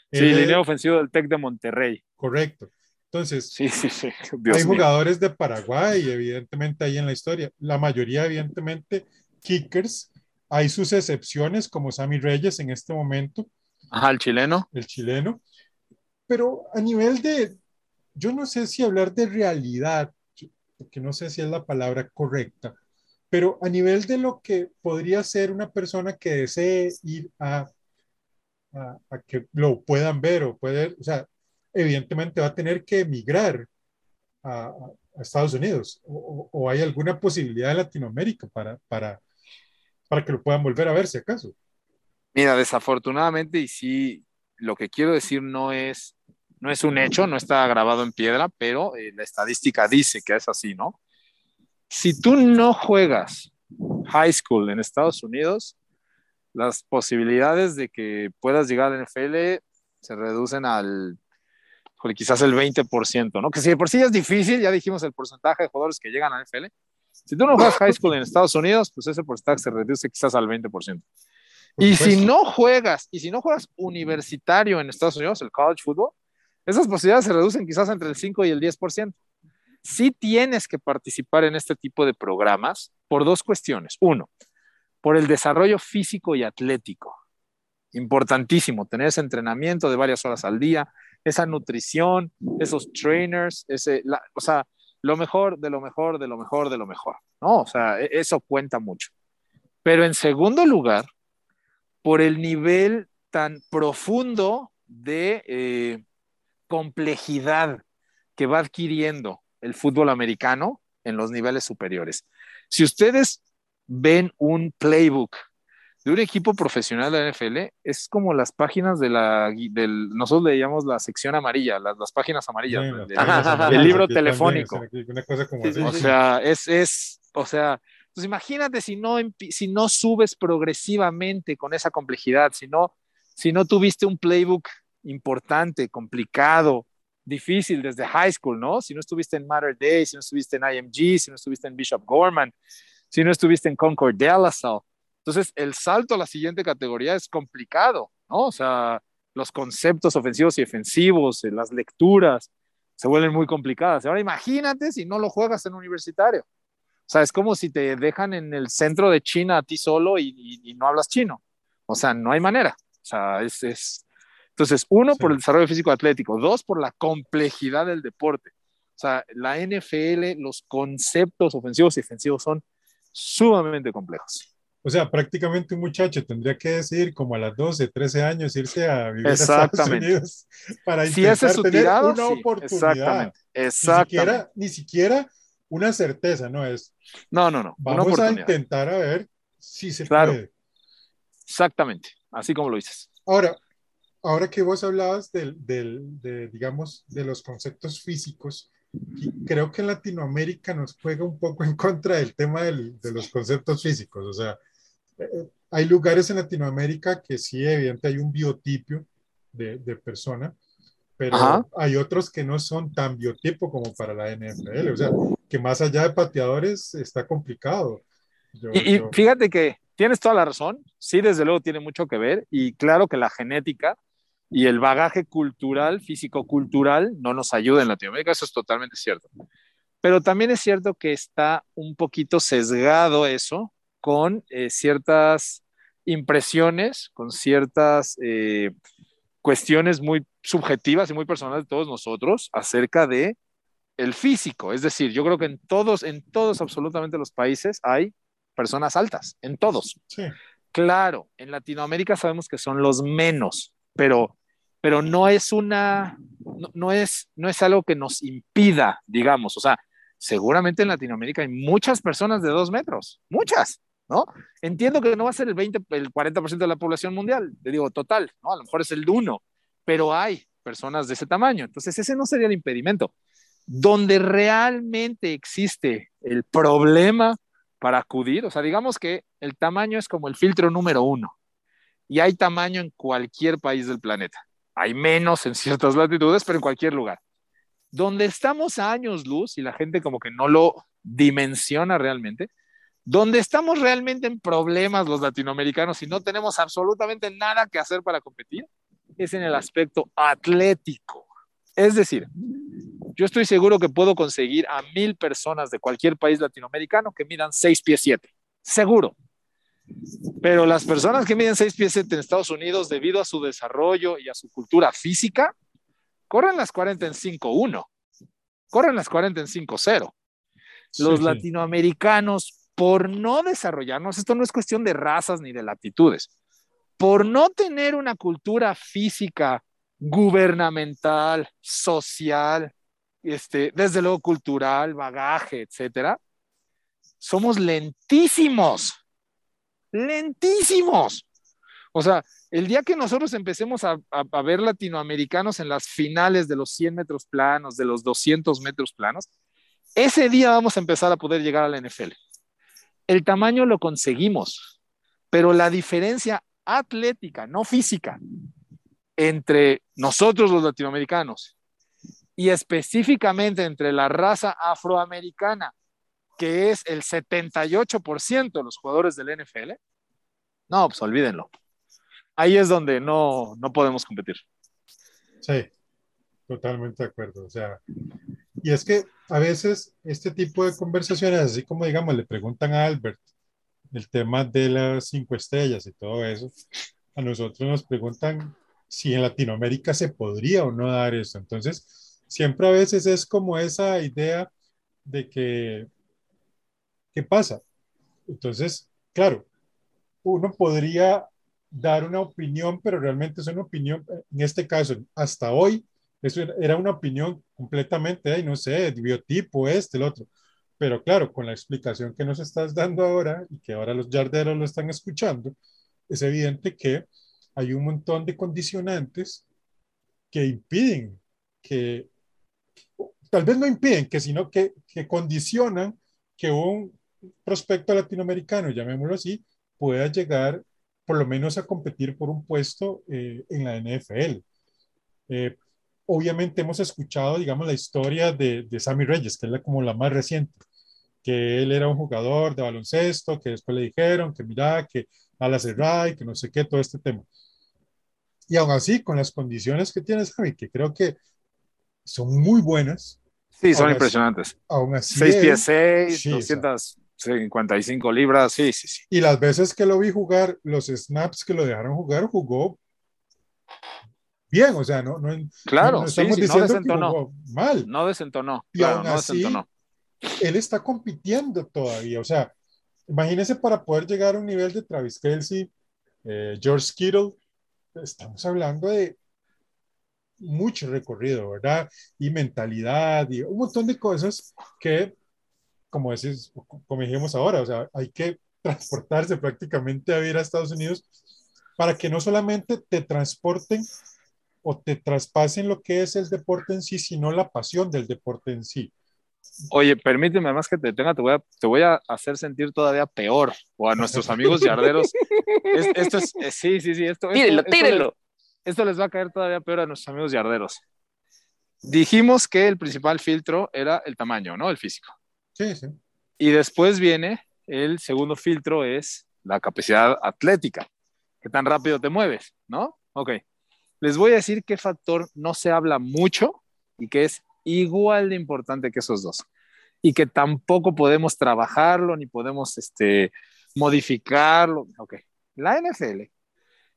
Sí, eh, línea ofensiva del TEC de Monterrey. Correcto. Entonces, sí, sí, sí. Dios hay mío. jugadores de Paraguay, evidentemente, ahí en la historia. La mayoría, evidentemente, kickers. Hay sus excepciones, como Sammy Reyes en este momento. Ajá, el chileno. El chileno. Pero a nivel de, yo no sé si hablar de realidad, porque no sé si es la palabra correcta, pero a nivel de lo que podría ser una persona que desee ir a, a, que lo puedan ver o puede, o sea, evidentemente va a tener que emigrar a, a Estados Unidos o, o, hay alguna posibilidad en Latinoamérica para, para, para que lo puedan volver a ver si acaso. Mira, desafortunadamente, y sí, lo que quiero decir no es, no es un hecho, no está grabado en piedra, pero eh, la estadística dice que es así, ¿no? Si tú no juegas high school en Estados Unidos, las posibilidades de que puedas llegar al NFL se reducen al, quizás el 20%, ¿no? Que si por sí es difícil, ya dijimos el porcentaje de jugadores que llegan al NFL. Si tú no juegas high school en Estados Unidos, pues ese porcentaje se reduce quizás al 20%. Y si no juegas, y si no juegas universitario en Estados Unidos, el college football, esas posibilidades se reducen quizás entre el 5 y el 10%. Sí tienes que participar en este tipo de programas por dos cuestiones. Uno, por el desarrollo físico y atlético. Importantísimo, tener ese entrenamiento de varias horas al día, esa nutrición, esos trainers, ese, o sea, lo mejor de lo mejor, de lo mejor, de lo mejor, ¿no? O sea, e, eso cuenta mucho. Pero en segundo lugar, por el nivel tan profundo de eh, complejidad que va adquiriendo el fútbol americano en los niveles superiores. Si ustedes ven un playbook de un equipo profesional de la NFL, es como las páginas de la, del, nosotros le llamamos la sección amarilla, las, las páginas amarillas del, libro telefónico. o sea, es, es, o sea, entonces imagínate si no, si no subes progresivamente con esa complejidad, si no, si no tuviste un playbook importante, complicado, difícil desde high school, ¿no? Si no estuviste en Matter Day, si no estuviste en IMG, si no estuviste en Bishop Gorman, si no estuviste en Concord de Entonces, el salto a la siguiente categoría es complicado, ¿no? O sea, los conceptos ofensivos y defensivos, eh, las lecturas, se vuelven muy complicadas. Ahora imagínate si no lo juegas en universitario. O sea, es como si te dejan en el centro de China a ti solo y, no hablas chino. O sea, no hay manera. O sea, es... es... Entonces, uno, por el desarrollo físico atlético. Dos, por la complejidad del deporte. O sea, la NFL, los conceptos ofensivos y defensivos son sumamente complejos. O sea, prácticamente un muchacho tendría que decidir como a las 12, 13 años irse a vivir a Estados Unidos para intentar tener una oportunidad. Exactamente. exactamente. Ni siquiera, ni siquiera una certeza, ¿no? Es. No, no, no. Vamos a intentar a ver si se claro. puede. Exactamente, así como lo dices. Ahora, ahora que vos hablabas del, del, de, digamos, de los conceptos físicos, creo que en Latinoamérica nos juega un poco en contra del tema del, de los conceptos físicos. O sea, hay lugares en Latinoamérica que sí, evidentemente hay un biotipio de, de persona, pero hay otros que no son tan biotipo como para la NFL, o sea, que más allá de pateadores está complicado. y, fíjate que tienes toda la razón, sí, desde luego tiene mucho que ver, y claro que la genética y el bagaje cultural, físico-cultural, no nos ayuda en Latinoamérica, eso es totalmente cierto. Pero también es cierto que está un poquito sesgado eso con eh, ciertas impresiones, con ciertas eh, cuestiones muy subjetivas y muy personales de todos nosotros acerca de el físico. Es decir, yo creo que en todos, en todos absolutamente los países hay personas altas, en todos. Claro, en Latinoamérica sabemos que son los menos, pero, pero no es una, no, es, no es algo que nos impida, digamos, o sea, seguramente en Latinoamérica hay muchas personas de dos metros, muchas, ¿no? Entiendo que no va a ser el 20, el 40% de la población mundial, te digo, total, ¿no? A lo mejor es el de uno, pero hay personas de ese tamaño. Entonces, ese no sería el impedimento. Donde realmente existe el problema para acudir, o sea, digamos que el tamaño es como el filtro número uno y hay tamaño en cualquier país del planeta. Hay menos en ciertas latitudes, pero en cualquier lugar. Donde estamos a años luz y la gente como que no lo dimensiona realmente, donde estamos realmente en problemas los latinoamericanos y no tenemos absolutamente nada que hacer para competir, es en el aspecto atlético. Es decir, yo estoy seguro que puedo conseguir a mil personas de cualquier país latinoamericano que midan 6 pies 7. Seguro. Pero las personas que miden 6 pies 7 en Estados Unidos, debido a su desarrollo y a su cultura física, corren las 40 en 5-1. corren las 40 en 5-0. Los latinoamericanos, por no desarrollarnos, esto no es cuestión de razas ni de latitudes, por no tener una cultura física, gubernamental, social, este, desde luego cultural, bagaje, etcétera, somos lentísimos, lentísimos. O sea, el día que nosotros empecemos a, a, ver latinoamericanos en las finales de los 100 metros planos, de los 200 metros planos, ese día vamos a empezar a poder llegar a la NFL. El tamaño lo conseguimos, pero la diferencia atlética, no física, entre nosotros los latinoamericanos y específicamente entre la raza afroamericana, que es el 78% de los jugadores del NFL, no, pues olvídenlo. Ahí es donde no, no podemos competir. Sí, totalmente de acuerdo. O sea, y es que a veces este tipo de conversaciones, así como digamos, le preguntan a Albert el tema de las cinco estrellas y todo eso, a nosotros nos preguntan si en Latinoamérica se podría o no dar eso. Entonces, siempre a veces es como esa idea de que, ¿qué pasa? Entonces, claro, uno podría dar una opinión, pero realmente es una opinión, en este caso, hasta hoy, eso era una opinión completamente, no sé, biotipo, este, el otro. Pero claro, con la explicación que nos estás dando ahora y que ahora los yarderos lo están escuchando, es evidente que hay un montón de condicionantes que impiden que tal vez no impiden, que sino que, que condicionan que un prospecto latinoamericano, llamémoslo así, pueda llegar por lo menos a competir por un puesto eh, en la NFL. Eh, obviamente hemos escuchado, digamos, la historia de, de Sammy Reyes, que es la, como la más reciente, que él era un jugador de baloncesto, que después le dijeron que mira, que ala cerrada que no sé qué, todo este tema. Y aún así, con las condiciones que tiene Sammy, que creo que son muy buenas, Sí, son impresionantes. aún así 6 pies 6, 255 libras, sí, sí, sí. Y las veces que lo vi jugar, los snaps que lo dejaron jugar, jugó bien, o sea, no, no, claro, no estamos sí, sí, diciendo no que jugó mal. No desentonó. Y aún así, él está compitiendo todavía, o sea, imagínese para poder llegar a un nivel de Travis Kelsey, eh, George Kittle, estamos hablando de mucho recorrido, ¿verdad? Y mentalidad y un montón de cosas que, como, decís, como dijimos ahora, o sea, hay que transportarse prácticamente a ir a Estados Unidos para que no solamente te transporten o te traspasen lo que es el deporte en sí, sino la pasión del deporte en sí. Oye, permíteme más que te tenga, te voy a, te voy a hacer sentir todavía peor, o a nuestros amigos yarderos. esto es, eh, sí, sí, sí, esto, tírelo, esto, tírelo esto les va a caer todavía peor a nuestros amigos yarderos. Dijimos que el principal filtro era el tamaño, ¿no? El físico. Sí, sí. Y después viene el segundo filtro, es la capacidad atlética. ¿Qué tan rápido te mueves? ¿No? Ok. Les voy a decir qué factor no se habla mucho y que es igual de importante que esos dos. Y que tampoco podemos trabajarlo ni podemos este, modificarlo. Ok. La NFL,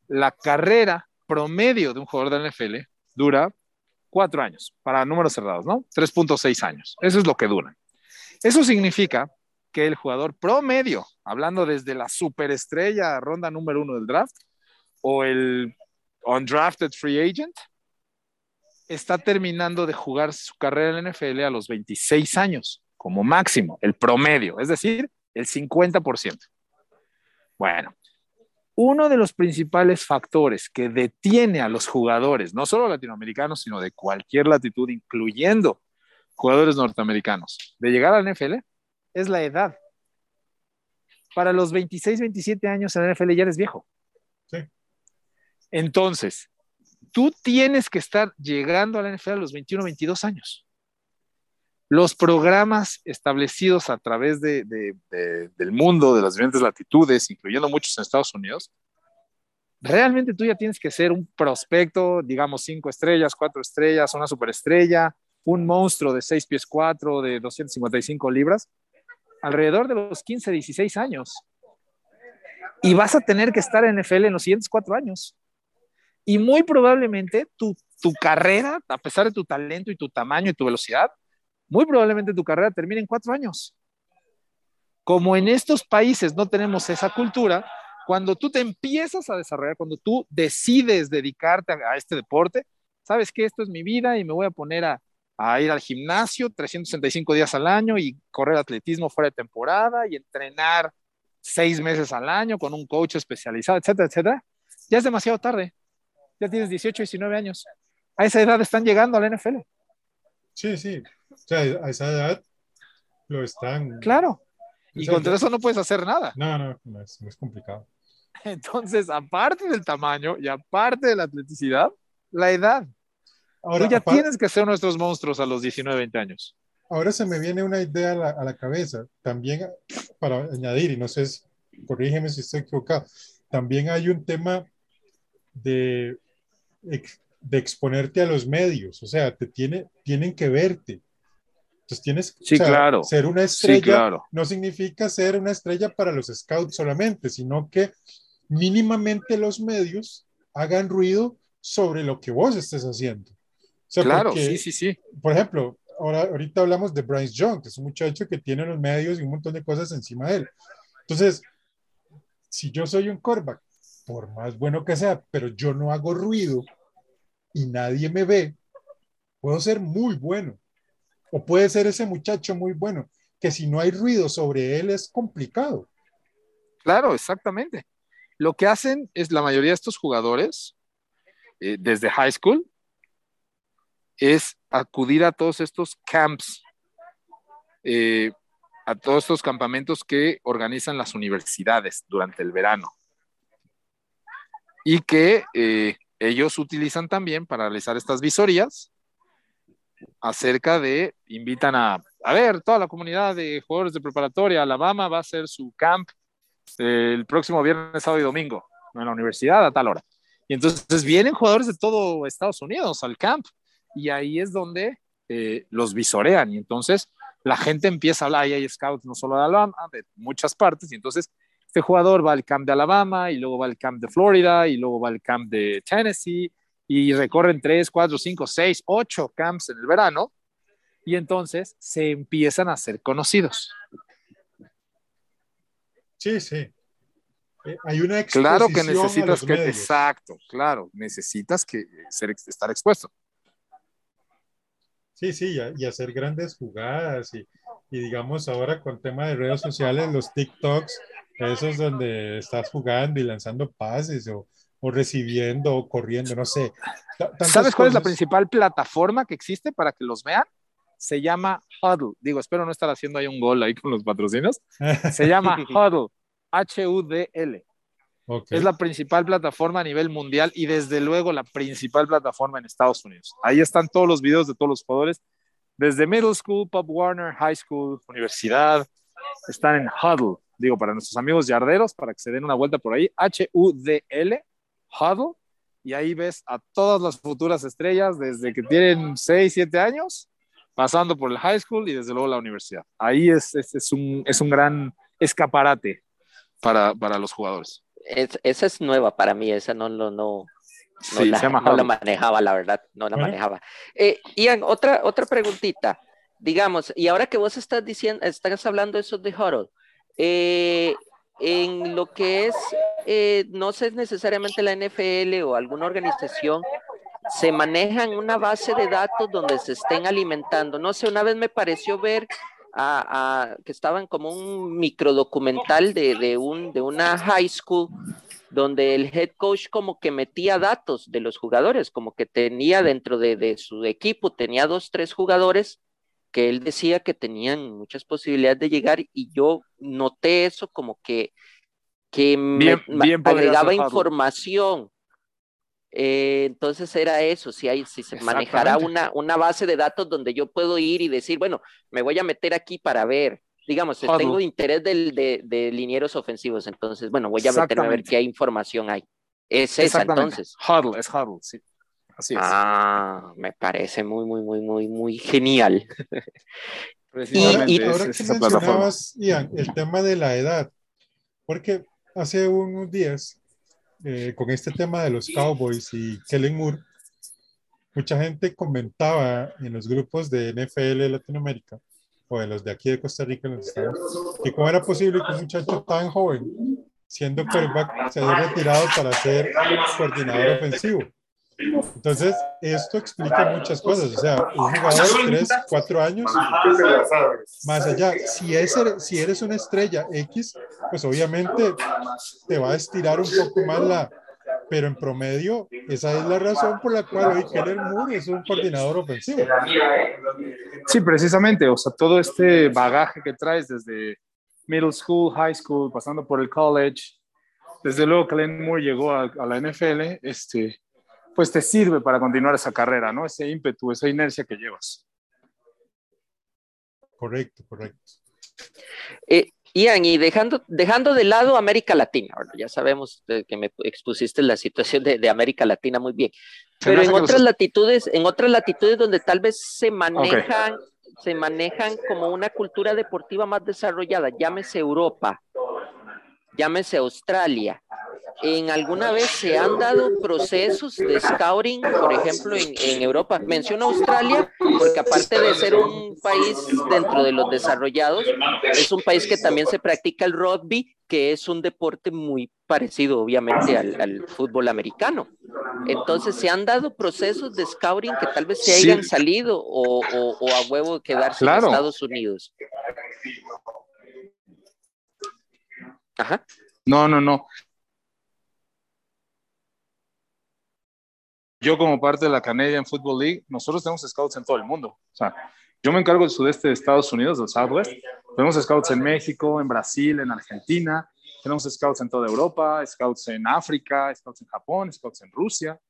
la carrera promedio de un jugador de la NFL dura cuatro años, para números cerrados, ¿no? 3.6 años. Eso es lo que dura. Eso significa que el jugador promedio, hablando desde la superestrella, ronda número uno del draft, o el undrafted free agent, está terminando de jugar su carrera en la NFL a los 26 años, como máximo, el promedio, es decir, el 50%. Bueno, uno de los principales factores que detiene a los jugadores, no solo latinoamericanos, sino de cualquier latitud, incluyendo jugadores norteamericanos, de llegar a la NFL, es la edad. Para los 26, 27 años en la NFL ya eres viejo. Sí. Entonces, tú tienes que estar llegando a la NFL a los 21, 22 años los programas establecidos a través de, del mundo, de las diferentes latitudes, incluyendo muchos en Estados Unidos, realmente tú ya tienes que ser un prospecto, digamos, cinco estrellas, cuatro estrellas, una superestrella, un monstruo de seis pies cuatro, de 255 libras, alrededor de los 15, 16 años. Y vas a tener que estar en NFL en los siguientes cuatro años. Y muy probablemente tu, tu carrera, a pesar de tu talento y tu tamaño y tu velocidad, muy probablemente tu carrera termine en cuatro años. Como en estos países no tenemos esa cultura, cuando tú te empiezas a desarrollar, cuando tú decides dedicarte a, este deporte, sabes que esto es mi vida y me voy a poner a, a ir al gimnasio 365 días al año y correr atletismo fuera de temporada y entrenar seis meses al año con un coach especializado, etcétera, etcétera, ya es demasiado tarde. Ya tienes 18, 19 años. A esa edad están llegando a la NFL. Sí, sí. O sea, a esa edad lo están. Claro. Y contra eso no puedes hacer nada. No, no, no es, complicado. Entonces, aparte del tamaño y aparte de la atleticidad, la edad. Ahora, Tú ya tienes que ser nuestros monstruos a los 19, 20 años. Ahora se me viene una idea a la, cabeza, también para añadir, y no sé, corrígeme si estoy equivocado, también hay un tema de, de exponerte a los medios, o sea, te tiene, tienen que verte. Entonces tienes sí, claro. ser una estrella no significa ser una estrella para los scouts solamente, sino que mínimamente los medios hagan ruido sobre lo que vos estés haciendo. claro, sí, sí, sí. Por ejemplo, ahora, ahorita hablamos de Bryce Young, que es un muchacho que tiene los medios y un montón de cosas encima de él. Entonces, si yo soy un quarterback, por más bueno que sea, pero yo no hago ruido y nadie me ve, puedo ser muy bueno. O puede ser ese muchacho muy bueno, que si no hay ruido sobre él es complicado. Claro, exactamente. Lo que hacen es la mayoría de estos jugadores, eh, desde high school, es acudir a todos estos camps, eh, a todos estos campamentos que organizan las universidades durante el verano y que eh, ellos utilizan también para realizar estas visorías acerca de, invitan a, a ver, toda la comunidad de jugadores de preparatoria, Alabama va a hacer su camp el próximo viernes, sábado y domingo en la universidad a tal hora. Y entonces vienen jugadores de todo Estados Unidos al camp y ahí es donde eh, los visorean y entonces la gente empieza a hablar, y hay scouts no solo de Alabama, de muchas partes, y entonces este jugador va al camp de Alabama y luego va al camp de Florida y luego va al camp de Tennessee y recorren tres, cuatro, cinco, seis, ocho camps en el verano y entonces se empiezan a ser conocidos. Sí, sí. Eh, hay una Claro que necesitas que, exacto, claro, necesitas que ser, estar expuesto. Sí, sí, y, hacer grandes jugadas y, y, digamos ahora con tema de redes sociales, los TikToks, esos donde estás jugando y lanzando pases o, o recibiendo o corriendo, no sé. ¿Sabes cuál es la principal plataforma que existe para que los vean? Se llama Huddle. Digo, espero no estar haciendo ahí un gol ahí con los patrocinos. Se llama Huddle, H-U-D-L. Es la principal plataforma a nivel mundial y desde luego la principal plataforma en Estados Unidos. Ahí están todos los videos de todos los jugadores, desde middle school, Pop Warner, high school, universidad, están en Huddle. Digo, para nuestros amigos yarderos, para que se den una vuelta por ahí, H-U-D-L, Huddle, y ahí ves a todas las futuras estrellas desde que tienen 6, 7 años, pasando por el high school y desde luego la universidad. Ahí es, es, un, es un gran escaparate para, para los jugadores esa es nueva para mí, esa no, no, no, no, la, manejaba, la verdad, no la manejaba. Eh, Ian, otra, otra preguntita, digamos, y ahora que vos estás diciendo, estás hablando eso de Huddle, eh, en lo que es, eh, no sé necesariamente la NFL o alguna organización, se manejan una base de datos donde se estén alimentando. No sé, una vez me pareció ver a, que estaban como un microdocumental de, de, un, de una high school donde el head coach como que metía datos de los jugadores, como que tenía dentro de, de, su equipo, tenía dos, tres jugadores que él decía que tenían muchas posibilidades de llegar y yo noté eso como que, que me, agregaba información. Eh, entonces era eso, si, hay, si se manejara una, una base de datos donde yo puedo ir y decir, bueno, me voy a meter aquí para ver, digamos, tengo interés del, de, de, linieros ofensivos, entonces, bueno, voy a meterme a ver qué información hay. Es esa entonces. Huddle, es Huddle, sí. Así es. Ah, me parece muy, muy, muy, muy, muy genial. y, ahora que mencionabas, Ian, el tema de la edad, porque hace unos días eh, con este tema de los Cowboys y Kellen Moore, mucha gente comentaba en los grupos de NFL de Latinoamérica o de los de aquí de Costa Rica, en los estados, que cómo era posible que un muchacho tan joven, siendo quarterback, se haya retirado para ser coordinador ofensivo. Entonces, esto explica muchas cosas. O sea, un jugador de 3, 4 años, más allá, si, es, si eres una estrella X, pues obviamente te va a estirar un poco más la, pero en promedio, esa es la razón por la cual hoy Keller Moore es un coordinador ofensivo. Sí, precisamente, o sea, todo este bagaje que traes desde middle school, high school, pasando por el college, desde luego que Moore llegó a, a la NFL, este, pues te sirve para continuar esa carrera, ¿no? Ese ímpetu, esa inercia que llevas. Correcto, correcto. Eh, Ian, y dejando, dejando de lado América Latina, ya sabemos que me expusiste la situación de, América Latina muy bien, pero en otras latitudes, en otras latitudes donde tal vez se manejan, se manejan como una cultura deportiva más desarrollada, llámese Europa, llámese Australia, en alguna vez se han dado procesos de scouting, por ejemplo, en, Europa. Menciono Australia porque aparte de ser un país dentro de los desarrollados, es un país que también se practica el rugby, que es un deporte muy parecido, obviamente, al, fútbol americano. Entonces, se han dado procesos de scouting que tal vez se hayan salido o, a huevo quedarse en Estados Unidos. Ajá. No, no, no. Yo como parte de la Canadian Football League, nosotros tenemos scouts en todo el mundo. O sea, yo me encargo del sudeste de Estados Unidos, del Southwest. Tenemos scouts en México, en Brasil, en Argentina. Tenemos scouts en toda Europa, scouts en África, scouts en Japón, scouts en Rusia.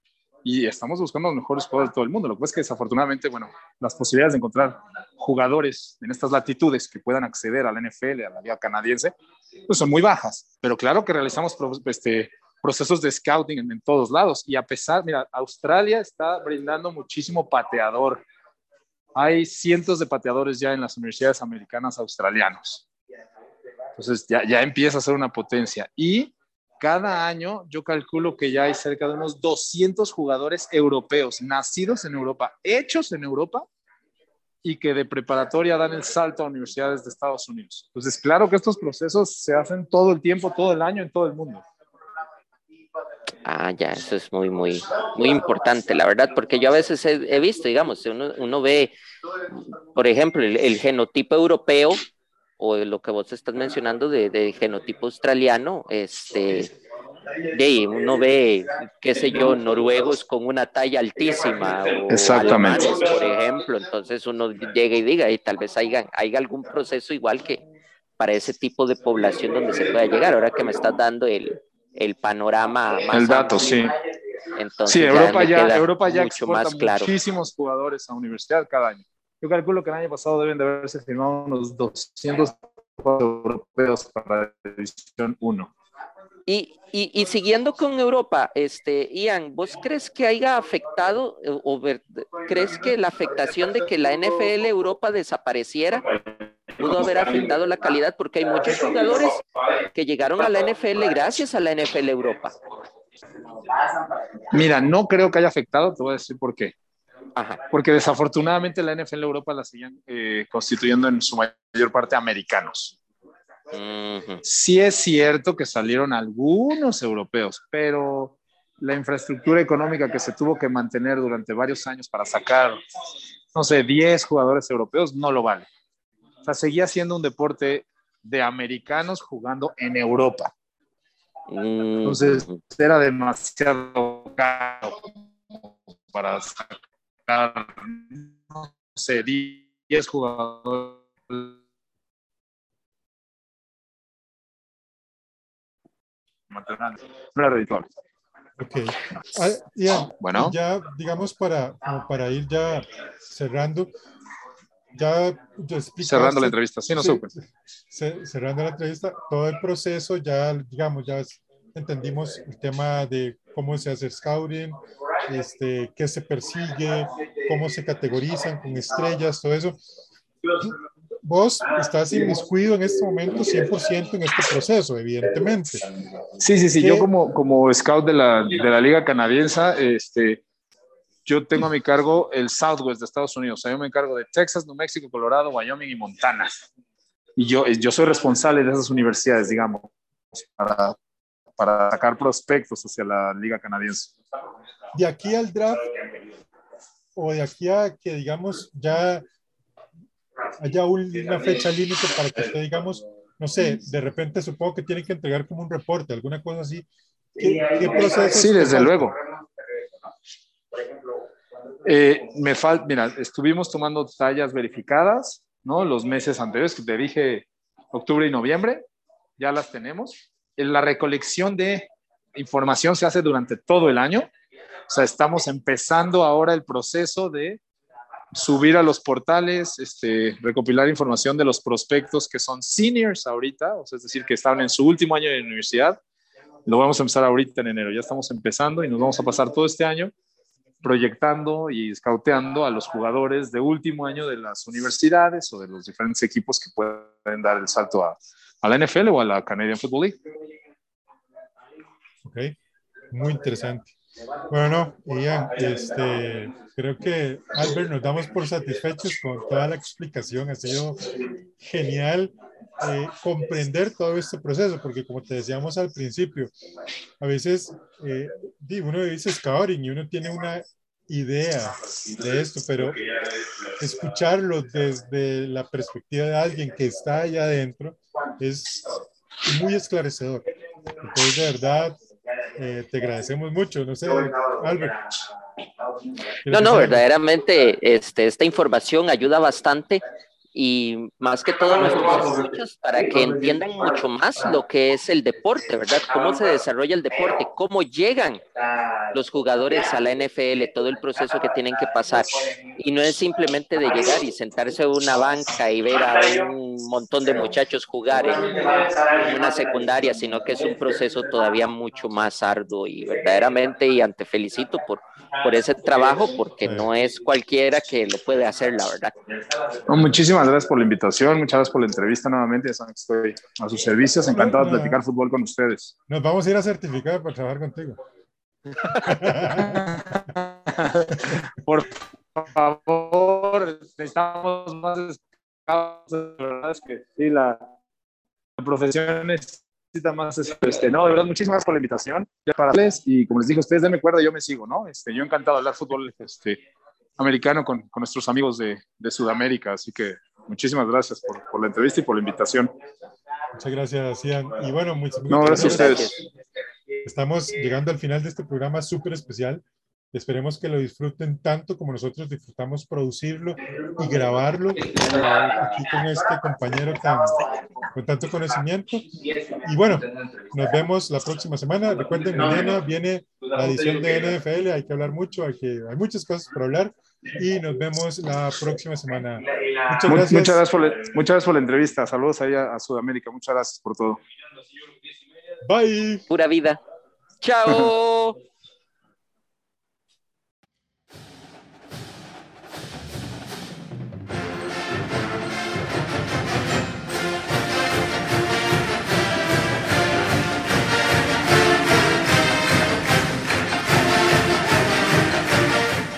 Y estamos buscando los mejores jugadores de todo el mundo. Lo que pasa es que desafortunadamente, bueno, las posibilidades de encontrar jugadores en estas latitudes que puedan acceder a la NFL, a la liga canadiense, pues son muy bajas. Pero claro que realizamos este, procesos de scouting en, todos lados. Y a pesar, mira, Australia está brindando muchísimo pateador. Hay cientos de pateadores ya en las universidades americanas australianos. Entonces ya, ya empieza a ser una potencia. Y cada año yo calculo que ya hay cerca de unos 200 jugadores europeos nacidos en Europa, hechos en Europa y que de preparatoria dan el salto a universidades de Estados Unidos. Entonces, claro que estos procesos se hacen todo el tiempo, todo el año, en todo el mundo. Ah, ya, eso es muy, muy, muy importante, la verdad, porque yo a veces he, visto, digamos, uno, uno, ve, por ejemplo, el, genotipo europeo o lo que vos estás mencionando de, genotipo australiano, este, de uno ve, qué sé yo, noruegos con una talla altísima o Exactamente. por ejemplo, entonces uno llega y diga, y tal vez haya, haya algún proceso igual que para ese tipo de población donde se pueda llegar. Ahora que me estás dando el, el panorama más El dato, sí. Entonces, sí, Europa ya, Europa ya exporta muchísimos jugadores a universidad cada año. Yo calculo que el año pasado deben de haberse firmado unos 200 europeos para la edición 1. Y, y, y, siguiendo con Europa, este, Ian, ¿vos crees que haya afectado o crees que la afectación de que la NFL Europa desapareciera pudo haber afectado la calidad porque hay muchos jugadores que llegaron a la NFL gracias a la NFL Europa. Mira, no creo que haya afectado, te voy a decir por qué. Porque desafortunadamente la NFL Europa la siguen eh, constituyendo en su mayor parte americanos. Sí es cierto que salieron algunos europeos, pero la infraestructura económica que se tuvo que mantener durante varios años para sacar, no sé, 10 jugadores europeos no lo vale sea, seguía siendo un deporte de americanos jugando en Europa. Entonces, era demasiado caro para sacar, no sé, 10 jugadores. No era redituable. Ok. Ah, ya, bueno. ya, digamos, para, para ir ya cerrando, ya cerrando la entrevista, sí, no cerrando la entrevista, todo el proceso ya, digamos, ya entendimos el tema de cómo se hace scouting, este, qué se persigue, cómo se categorizan con estrellas, todo eso. Vos estás inmiscuido en este momento 100% en este proceso, evidentemente. Sí, sí, sí. Yo como, como scout de la, de la liga canadiense, este, yo tengo a mi cargo el Southwest de Estados Unidos. O sea, yo me encargo de Texas, New Mexico, Colorado, Wyoming y Montana. Y yo, yo soy responsable de esas universidades, digamos, para, para sacar prospectos hacia la liga canadiense. De aquí al draft, o de aquí a que, digamos, ya haya una fecha límite para que usted, digamos, no sé, de repente supongo que tienen que entregar como un reporte, alguna cosa así. ¿Qué, proceso? Sí, desde luego. Eh, me falta, mira, estuvimos tomando tallas verificadas, ¿no? Los meses anteriores, que te dije octubre y noviembre, ya las tenemos. La recolección de información se hace durante todo el año. O sea, estamos empezando ahora el proceso de subir a los portales, este, recopilar información de los prospectos que son seniors ahorita, o sea, es decir, que están en su último año de universidad. Lo vamos a empezar ahorita en enero, ya estamos empezando y nos vamos a pasar todo este año proyectando y scouteando a los jugadores de último año de las universidades o de los diferentes equipos que pueden dar el salto a, a la NFL o a la Canadian Football League. Ok, muy interesante. Bueno, y ya, este, creo que Albert nos damos por satisfechos con toda la explicación. Ha sido genial eh, comprender todo este proceso, porque como te decíamos al principio, a veces eh, uno dice scouting y uno tiene una idea de esto, pero escucharlo desde la perspectiva de alguien que está allá adentro es muy esclarecedor. Entonces, de verdad, eh, te agradecemos mucho. No sé, Albert. No, no, verdaderamente este, esta información ayuda bastante y más que todo nuestros escuchas para que entiendan mucho más lo que es el deporte, ¿verdad? Cómo se desarrolla el deporte, cómo llegan los jugadores a la NFL, todo el proceso que tienen que pasar. Y no es simplemente de llegar y sentarse en una banca y ver a un montón de muchachos jugar en una secundaria, sino que es un proceso todavía mucho más arduo y verdaderamente, y ante felicito por, por ese trabajo, porque no es cualquiera que lo puede hacer, la verdad. muchísimas gracias por la invitación, muchas gracias por la entrevista nuevamente. estoy a sus servicios, encantado de platicar fútbol con ustedes. Nos vamos a ir a certificar para trabajar contigo. por favor, necesitamos más La verdad es que sí, la, profesión necesita más. Este, no, de verdad, muchísimas gracias por la invitación. Para y como les dije, ustedes denme cuerda, yo me sigo, ¿no? Este, yo encantado de hablar fútbol este, americano con, con nuestros amigos de, de Sudamérica, así que Muchísimas gracias por, por, la entrevista y por la invitación. Muchas gracias, Ian. Y bueno, muchas, no, gracias, a ustedes. Estamos llegando al final de este programa súper especial. Esperemos que lo disfruten tanto como nosotros disfrutamos producirlo y grabarlo aquí con este compañero tan, con tanto conocimiento. Y bueno, nos vemos la próxima semana. Recuerden, mañana viene la edición de NFL. Hay que hablar mucho, hay, que, hay muchas cosas por hablar y nos vemos la próxima semana. Muchas gracias. Muchas gracias por la, muchas gracias por la entrevista. Saludos allá a Sudamérica. Muchas gracias por todo. Bye. Pura vida. Chao.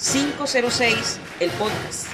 506, el podcast.